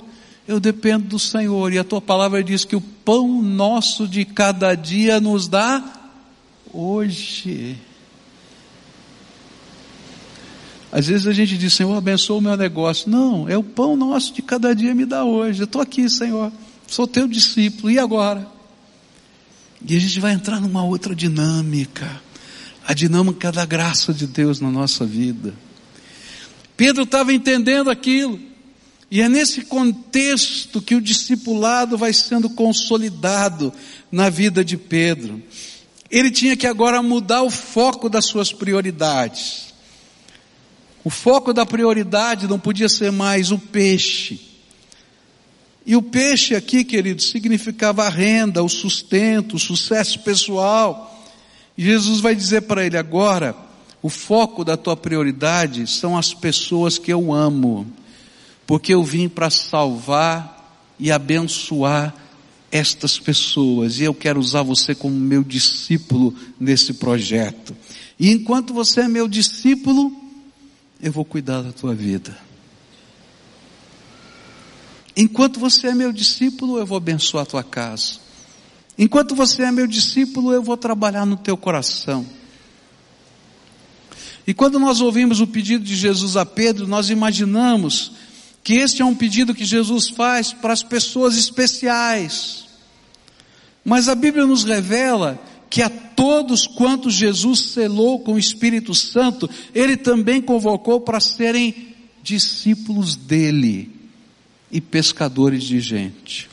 Speaker 1: eu dependo do Senhor, e a tua palavra diz que o pão nosso de cada dia nos dá hoje. Às vezes a gente diz, Senhor, abençoa o meu negócio. Não, é o pão nosso de cada dia me dá hoje. Eu estou aqui, Senhor. Sou teu discípulo. E agora? E a gente vai entrar numa outra dinâmica. A dinâmica da graça de Deus na nossa vida. Pedro estava entendendo aquilo. E é nesse contexto que o discipulado vai sendo consolidado na vida de Pedro. Ele tinha que agora mudar o foco das suas prioridades. O foco da prioridade não podia ser mais o peixe. E o peixe aqui, querido, significava a renda, o sustento, o sucesso pessoal. E Jesus vai dizer para ele agora: o foco da tua prioridade são as pessoas que eu amo porque eu vim para salvar e abençoar estas pessoas, e eu quero usar você como meu discípulo nesse projeto. E enquanto você é meu discípulo, eu vou cuidar da tua vida. Enquanto você é meu discípulo, eu vou abençoar a tua casa. Enquanto você é meu discípulo, eu vou trabalhar no teu coração. E quando nós ouvimos o pedido de Jesus a Pedro, nós imaginamos que este é um pedido que Jesus faz para as pessoas especiais. Mas a Bíblia nos revela que a todos quantos Jesus selou com o Espírito Santo, Ele também convocou para serem discípulos dele e pescadores de gente.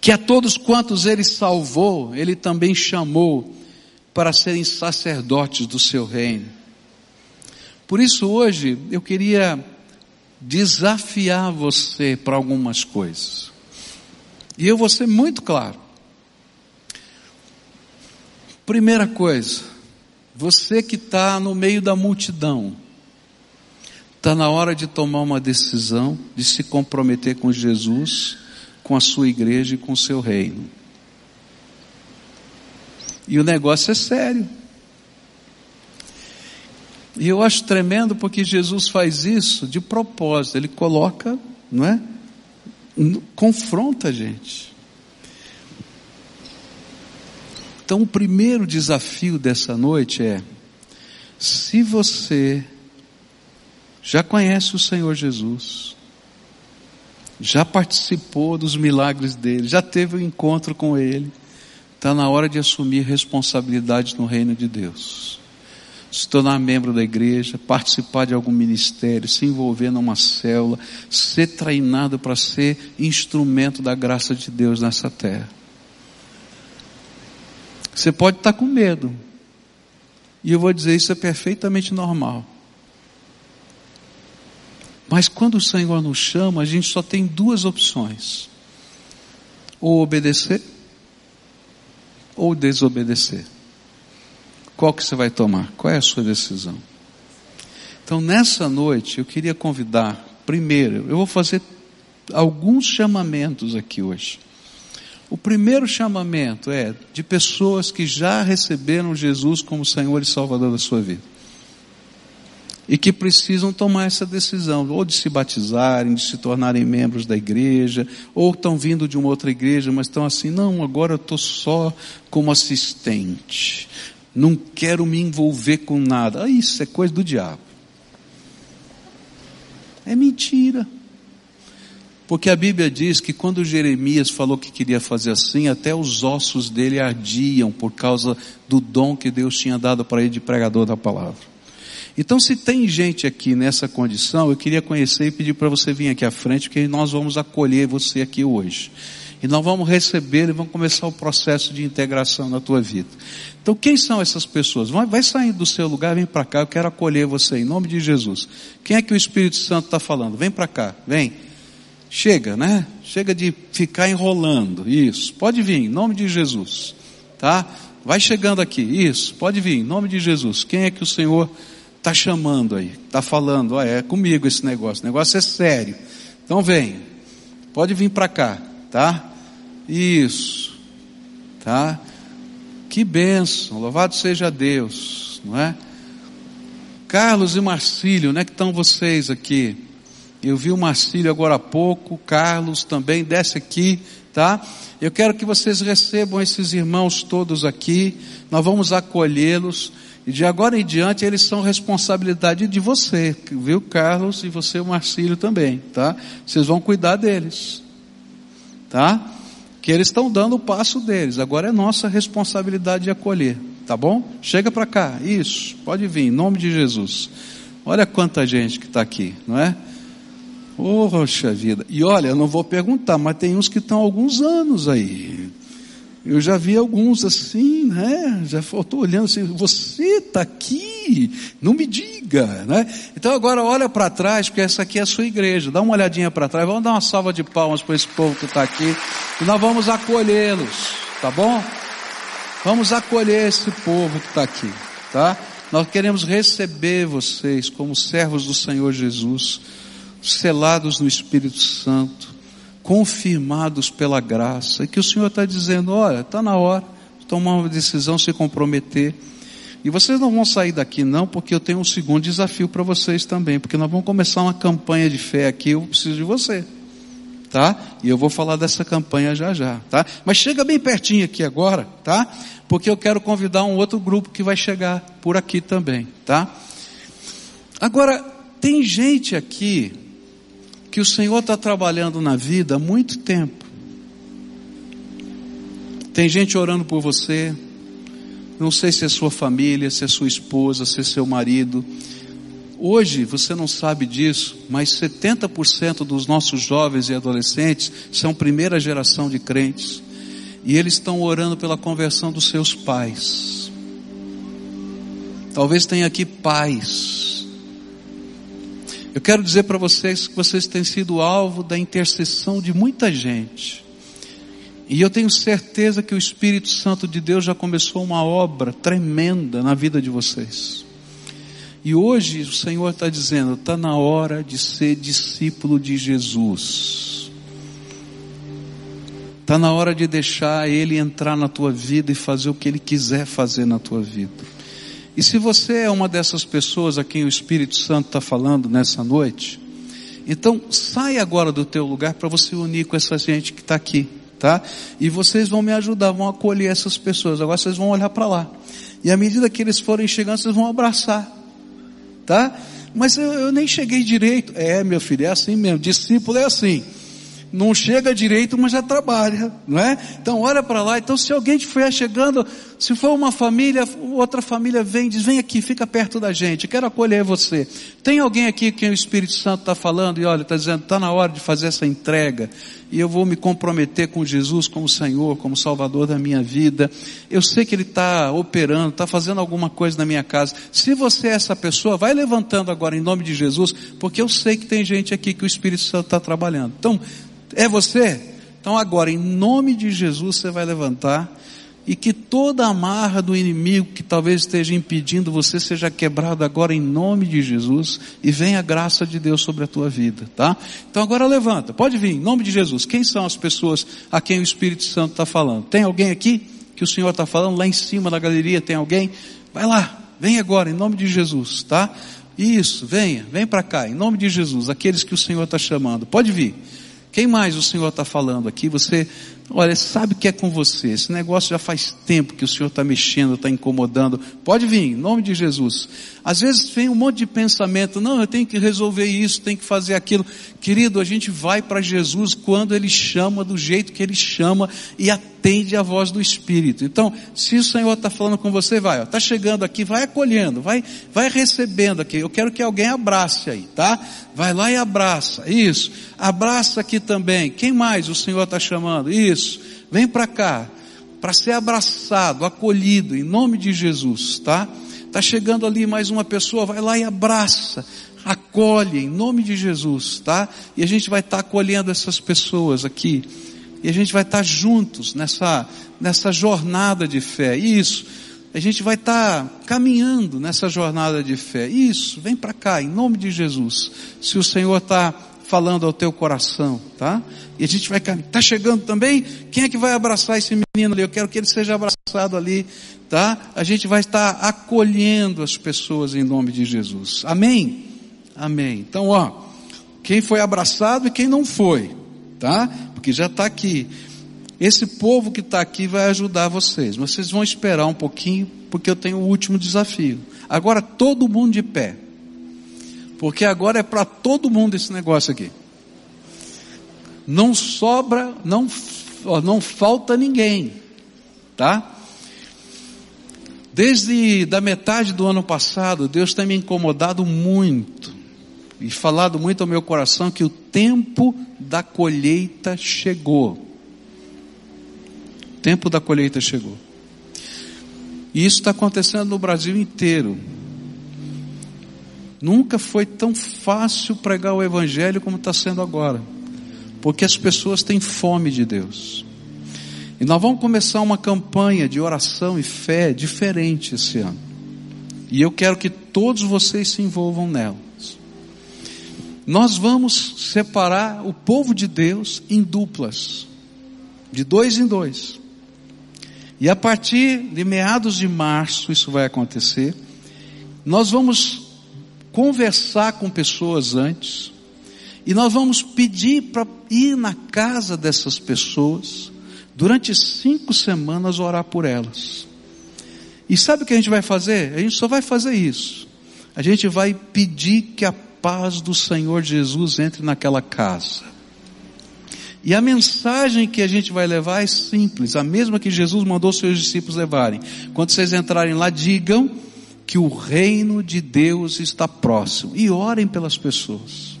Speaker 1: Que a todos quantos Ele salvou, Ele também chamou para serem sacerdotes do seu reino. Por isso hoje eu queria desafiar você para algumas coisas. E eu vou ser muito claro. Primeira coisa, você que está no meio da multidão, está na hora de tomar uma decisão, de se comprometer com Jesus, com a sua igreja e com o seu reino. E o negócio é sério. E eu acho tremendo porque Jesus faz isso de propósito, ele coloca, não é? Confronta a gente. Então, o primeiro desafio dessa noite é: se você já conhece o Senhor Jesus, já participou dos milagres dele, já teve um encontro com ele. Está na hora de assumir responsabilidade no reino de Deus. Se tornar membro da igreja, participar de algum ministério, se envolver numa célula, ser treinado para ser instrumento da graça de Deus nessa terra. Você pode estar com medo. E eu vou dizer, isso é perfeitamente normal. Mas quando o Senhor nos chama, a gente só tem duas opções: ou obedecer, ou desobedecer. Qual que você vai tomar? Qual é a sua decisão? Então, nessa noite, eu queria convidar, primeiro, eu vou fazer alguns chamamentos aqui hoje. O primeiro chamamento é de pessoas que já receberam Jesus como Senhor e Salvador da sua vida. E que precisam tomar essa decisão, ou de se batizarem, de se tornarem membros da igreja, ou estão vindo de uma outra igreja, mas estão assim, não, agora eu estou só como assistente. Não quero me envolver com nada. Ah, isso é coisa do diabo. É mentira. Porque a Bíblia diz que quando Jeremias falou que queria fazer assim, até os ossos dele ardiam por causa do dom que Deus tinha dado para ele de pregador da palavra. Então, se tem gente aqui nessa condição, eu queria conhecer e pedir para você vir aqui à frente, porque nós vamos acolher você aqui hoje. E nós vamos receber e vamos começar o processo de integração na tua vida. Então, quem são essas pessoas? Vai, vai saindo do seu lugar, vem para cá, eu quero acolher você, em nome de Jesus. Quem é que o Espírito Santo está falando? Vem para cá, vem. Chega, né? Chega de ficar enrolando. Isso. Pode vir, em nome de Jesus. Tá? Vai chegando aqui. Isso. Pode vir, em nome de Jesus. Quem é que o Senhor está chamando aí? Está falando, ah, é comigo esse negócio. O negócio é sério. Então vem. Pode vir para cá, tá? Isso. Tá? Que bênção. Louvado seja Deus, não é? Carlos e Marcílio, onde é que estão vocês aqui? Eu vi o Marcílio agora há pouco, Carlos também, desce aqui, tá? Eu quero que vocês recebam esses irmãos todos aqui, nós vamos acolhê-los, e de agora em diante eles são responsabilidade de você, viu, Carlos, e você, o Marcílio também, tá? Vocês vão cuidar deles, tá? Que eles estão dando o passo deles, agora é nossa responsabilidade de acolher, tá bom? Chega para cá, isso, pode vir, em nome de Jesus. Olha quanta gente que está aqui, não é? Poxa vida. E olha, eu não vou perguntar, mas tem uns que estão há alguns anos aí. Eu já vi alguns assim, né? Já estou olhando assim, você está aqui, não me diga, né? Então agora olha para trás, porque essa aqui é a sua igreja. Dá uma olhadinha para trás, vamos dar uma salva de palmas para esse povo que está aqui. E nós vamos acolhê-los, tá bom? Vamos acolher esse povo que está aqui, tá? Nós queremos receber vocês como servos do Senhor Jesus selados no Espírito Santo, confirmados pela graça, e que o Senhor está dizendo: olha, está na hora de tomar uma decisão, se comprometer. E vocês não vão sair daqui não, porque eu tenho um segundo desafio para vocês também, porque nós vamos começar uma campanha de fé aqui, eu preciso de você. Tá? E eu vou falar dessa campanha já já, tá? Mas chega bem pertinho aqui agora, tá? Porque eu quero convidar um outro grupo que vai chegar por aqui também, tá? Agora, tem gente aqui que o Senhor está trabalhando na vida há muito tempo. Tem gente orando por você, não sei se é sua família, se é sua esposa, se é seu marido. Hoje você não sabe disso, mas 70% dos nossos jovens e adolescentes são primeira geração de crentes. E eles estão orando pela conversão dos seus pais. Talvez tenha aqui pais eu quero dizer para vocês que vocês têm sido alvo da intercessão de muita gente. E eu tenho certeza que o Espírito Santo de Deus já começou uma obra tremenda na vida de vocês. E hoje o Senhor está dizendo: está na hora de ser discípulo de Jesus. Está na hora de deixar Ele entrar na tua vida e fazer o que Ele quiser fazer na tua vida. E se você é uma dessas pessoas a quem o Espírito Santo está falando nessa noite, então sai agora do teu lugar para você unir com essa gente que está aqui, tá? E vocês vão me ajudar, vão acolher essas pessoas. Agora vocês vão olhar para lá. E à medida que eles forem chegando, vocês vão abraçar, tá? Mas eu, eu nem cheguei direito. É, meu filho, é assim mesmo. Discípulo é assim. não chega direito, mas já trabalha, não é? Então olha para lá. Então se alguém estiver chegando, se for uma família, outra família vem, diz, vem aqui, fica perto da gente, quero acolher você. Tem alguém aqui que o Espírito Santo está falando e olha, está dizendo, está na hora de fazer essa entrega e eu vou me comprometer com Jesus como Senhor, como Salvador da minha vida. Eu sei que Ele está operando, está fazendo alguma coisa na minha casa. Se você é essa pessoa, vai levantando agora em nome de Jesus, porque eu sei que tem gente aqui que o Espírito Santo está trabalhando. Então, é você? Então agora, em nome de Jesus, você vai levantar e que toda amarra do inimigo que talvez esteja impedindo você seja quebrada agora em nome de Jesus e venha a graça de Deus sobre a tua vida, tá? Então agora levanta, pode vir, em nome de Jesus. Quem são as pessoas a quem o Espírito Santo está falando? Tem alguém aqui que o Senhor está falando? Lá em cima da galeria tem alguém? Vai lá, vem agora, em nome de Jesus, tá? Isso, venha, vem para cá, em nome de Jesus, aqueles que o Senhor está chamando. Pode vir. Quem mais o Senhor está falando aqui? Você, olha, sabe o que é com você? Esse negócio já faz tempo que o Senhor está mexendo, está incomodando. Pode vir, em nome de Jesus. Às vezes vem um monte de pensamento, não, eu tenho que resolver isso, tenho que fazer aquilo. Querido, a gente vai para Jesus quando Ele chama, do jeito que Ele chama e atende a voz do Espírito. Então, se o Senhor está falando com você, vai, está chegando aqui, vai acolhendo, vai, vai recebendo aqui. Eu quero que alguém abrace aí, tá? Vai lá e abraça. Isso. Abraça aqui também. Quem mais o Senhor está chamando? Isso. Vem para cá. Para ser abraçado, acolhido, em nome de Jesus, tá? Está chegando ali mais uma pessoa, vai lá e abraça, acolhe em nome de Jesus, tá? E a gente vai estar tá acolhendo essas pessoas aqui. E a gente vai estar juntos nessa, nessa jornada de fé. Isso. A gente vai estar caminhando nessa jornada de fé. Isso, vem para cá, em nome de Jesus. Se o Senhor está falando ao teu coração, tá? E a gente vai caminhar. Está chegando também? Quem é que vai abraçar esse menino ali? Eu quero que ele seja abraçado ali tá? A gente vai estar acolhendo as pessoas em nome de Jesus. Amém? Amém. Então, ó, quem foi abraçado e quem não foi, tá? Porque já está aqui. Esse povo que está aqui vai ajudar vocês. Vocês vão esperar um pouquinho, porque eu tenho o último desafio. Agora todo mundo de pé. Porque agora é para todo mundo esse negócio aqui. Não sobra, não, não falta ninguém. Tá? Desde da metade do ano passado, Deus tem me incomodado muito e falado muito ao meu coração que o tempo da colheita chegou. O tempo da colheita chegou. E isso está acontecendo no Brasil inteiro. Nunca foi tão fácil pregar o Evangelho como está sendo agora. Porque as pessoas têm fome de Deus. E nós vamos começar uma campanha de oração e fé diferente esse ano. E eu quero que todos vocês se envolvam nelas. Nós vamos separar o povo de Deus em duplas, de dois em dois. E a partir de meados de março isso vai acontecer. Nós vamos conversar com pessoas antes, e nós vamos pedir para ir na casa dessas pessoas durante cinco semanas orar por elas. E sabe o que a gente vai fazer? A gente só vai fazer isso. A gente vai pedir que a paz do Senhor Jesus entre naquela casa. E a mensagem que a gente vai levar é simples, a mesma que Jesus mandou seus discípulos levarem. Quando vocês entrarem lá, digam que o reino de Deus está próximo. E orem pelas pessoas.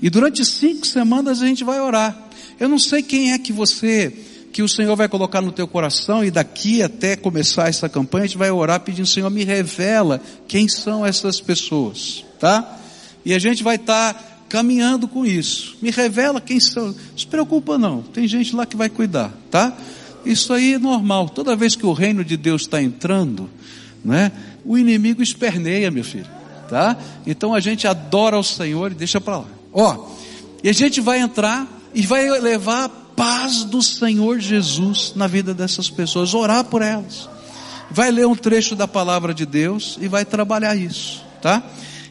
Speaker 1: E durante cinco semanas a gente vai orar. Eu não sei quem é que você que o Senhor vai colocar no teu coração e daqui até começar essa campanha a gente vai orar pedindo, Senhor, me revela quem são essas pessoas, tá? E a gente vai estar tá caminhando com isso. Me revela quem são. Não se preocupa não, tem gente lá que vai cuidar, tá? Isso aí é normal. Toda vez que o reino de Deus está entrando, né? O inimigo esperneia, meu filho, tá? Então a gente adora o Senhor e deixa para lá. Ó, e a gente vai entrar e vai levar paz do Senhor Jesus na vida dessas pessoas, orar por elas. Vai ler um trecho da palavra de Deus e vai trabalhar isso, tá?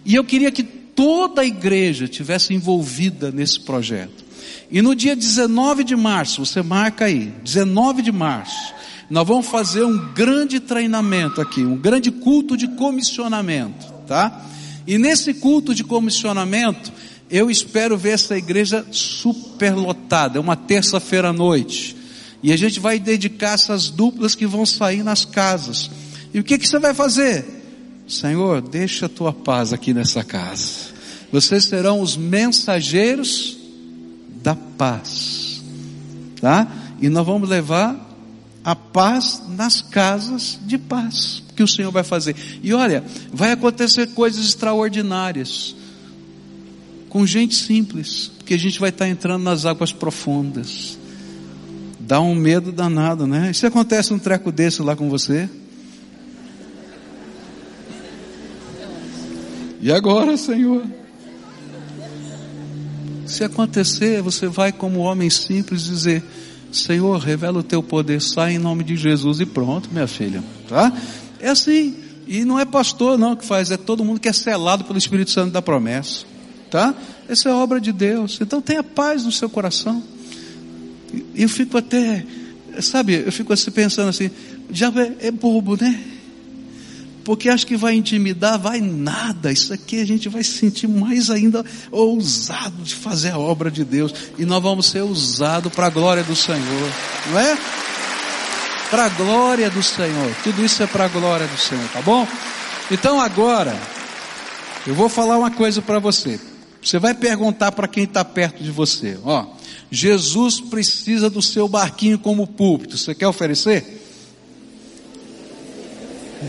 Speaker 1: E eu queria que toda a igreja tivesse envolvida nesse projeto. E no dia 19 de março, você marca aí, 19 de março, nós vamos fazer um grande treinamento aqui, um grande culto de comissionamento, tá? E nesse culto de comissionamento, Eu espero ver essa igreja superlotada, é uma terça-feira à noite. E a gente vai dedicar essas duplas que vão sair nas casas. E o que, que você vai fazer? Senhor, deixa a tua paz aqui nessa casa. Vocês serão os mensageiros da paz. Tá? E nós vamos levar a paz nas casas de paz que o Senhor vai fazer. E olha, vai acontecer coisas extraordinárias com gente simples, porque a gente vai estar entrando nas águas profundas. Dá um medo danado, né? E se acontece um treco desse lá com você? E agora, Senhor? Se acontecer, você vai como homem simples dizer: Senhor, revela o teu poder, sai em nome de Jesus e pronto, minha filha, tá? É assim. E não é pastor não que faz, é todo mundo que é selado pelo Espírito Santo da promessa, tá? Essa é obra de Deus. Então tenha paz no seu coração. E eu fico até, sabe, eu fico assim pensando assim, já é, é bobo, né? Porque acho que vai intimidar, vai nada. Isso aqui a gente vai se sentir mais ainda ousado de fazer a obra de Deus. E nós vamos ser usados para a glória do Senhor. Não é? Para a glória do Senhor. Tudo isso é para a glória do Senhor, tá bom? Então agora, eu vou falar uma coisa para você. Você vai perguntar para quem está perto de você. Ó, Jesus precisa do seu barquinho como púlpito. Você quer oferecer?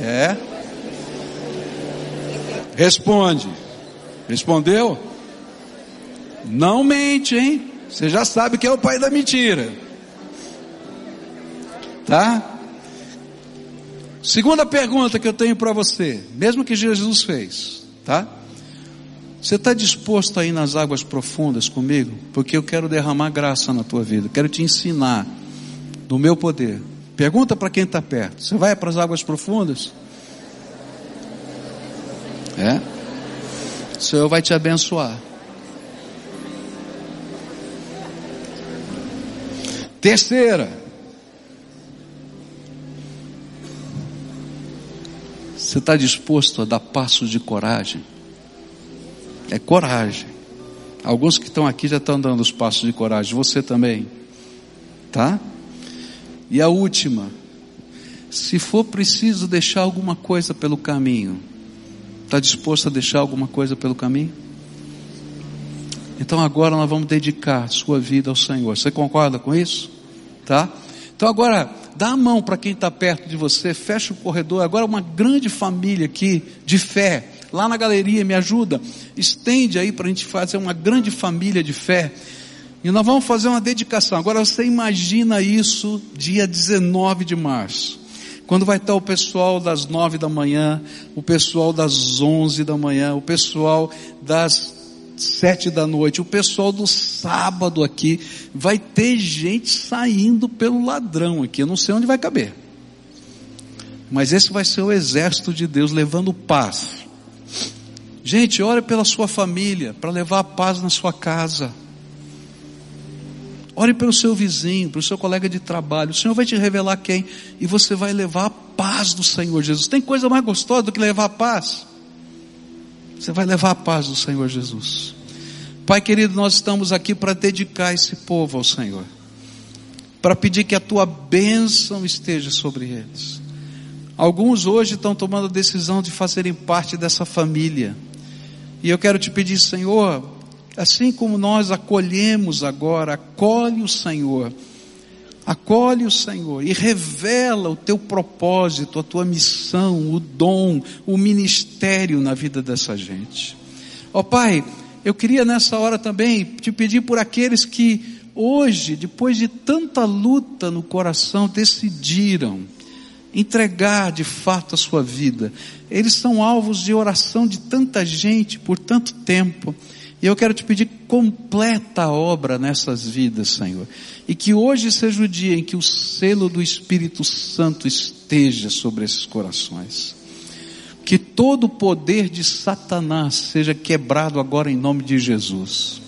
Speaker 1: É. Responde. Respondeu? Não mente, hein? Você já sabe que é o pai da mentira. Tá? Segunda pergunta que eu tenho para você, mesmo que Jesus fez, tá? Você está disposto a ir nas águas profundas comigo? Porque eu quero derramar graça na tua vida, quero te ensinar do meu poder. Pergunta para quem está perto: você vai para as águas profundas? É? O Senhor vai te abençoar. Terceira, você está disposto a dar passos de coragem? É coragem. Alguns que estão aqui já estão dando os passos de coragem. Você também. Tá? E a última. Se for preciso deixar alguma coisa pelo caminho, está disposto a deixar alguma coisa pelo caminho? Então agora nós vamos dedicar sua vida ao Senhor. Você concorda com isso? Tá? Então agora, dá a mão para quem está perto de você, fecha o corredor. Agora uma grande família aqui de fé lá na galeria, me ajuda, estende aí para a gente fazer uma grande família de fé. E nós vamos fazer uma dedicação. Agora você imagina isso dia 19 de março. Quando vai estar o pessoal das nove da manhã, o pessoal das onze da manhã, o pessoal das sete da noite, o pessoal do sábado aqui, vai ter gente saindo pelo ladrão aqui. Eu não sei onde vai caber. Mas esse vai ser o exército de Deus levando paz Gente, ore pela sua família, para levar a paz na sua casa. Ore pelo seu vizinho, pelo seu colega de trabalho. O Senhor vai te revelar quem e você vai levar a paz do Senhor Jesus. Tem coisa mais gostosa do que levar a paz? Você vai levar a paz do Senhor Jesus. Pai querido, nós estamos aqui para dedicar esse povo ao Senhor. Para pedir que a tua bênção esteja sobre eles. Alguns hoje estão tomando a decisão de fazerem parte dessa família e eu quero te pedir, Senhor, assim como nós acolhemos agora, acolhe o Senhor, acolhe o Senhor e revela o teu propósito, a tua missão, o dom, o ministério na vida dessa gente. Ó oh, Pai, eu queria nessa hora também te pedir por aqueles que hoje, depois de tanta luta no coração, decidiram entregar de fato a sua vida. Eles são alvos de oração de tanta gente por tanto tempo. E eu quero te pedir, completa obra nessas vidas, Senhor. E que hoje seja o dia em que o selo do Espírito Santo esteja sobre esses corações. Que todo o poder de Satanás seja quebrado agora em nome de Jesus.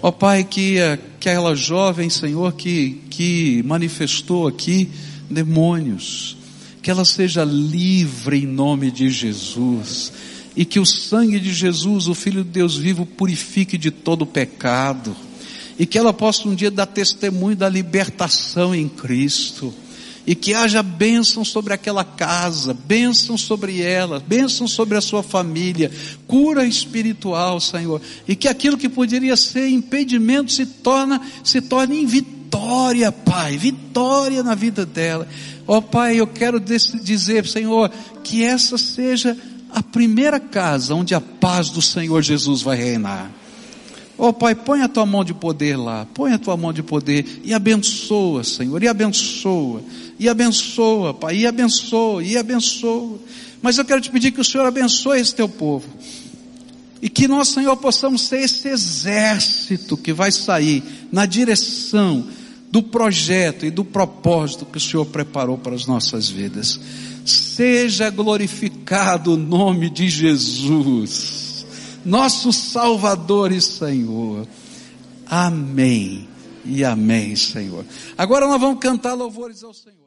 Speaker 1: Ó Pai, que aquela jovem, Senhor, que, que manifestou aqui, demônios, que ela seja livre em nome de Jesus, e que o sangue de Jesus, o Filho de Deus vivo, purifique de todo pecado. E que ela possa um dia dar testemunho da libertação em Cristo. E que haja bênção sobre aquela casa, bênção sobre ela, bênção sobre a sua família, cura espiritual, Senhor, e que aquilo que poderia ser impedimento se torna, se torne em vitória, Pai, vitória na vida dela. Ó oh, Pai, eu quero dizer, Senhor, que essa seja a primeira casa onde a paz do Senhor Jesus vai reinar. Ó oh, Pai, põe a tua mão de poder lá, põe a tua mão de poder e abençoa, Senhor, e abençoa, e abençoa, Pai, e abençoa, e abençoa. Mas eu quero te pedir que o Senhor abençoe esse teu povo. E que nós, Senhor, possamos ser esse exército que vai sair na direção do projeto e do propósito que o Senhor preparou para as nossas vidas. Seja glorificado o nome de Jesus, nosso Salvador e Senhor. Amém e amém, Senhor. Agora nós vamos cantar louvores ao Senhor.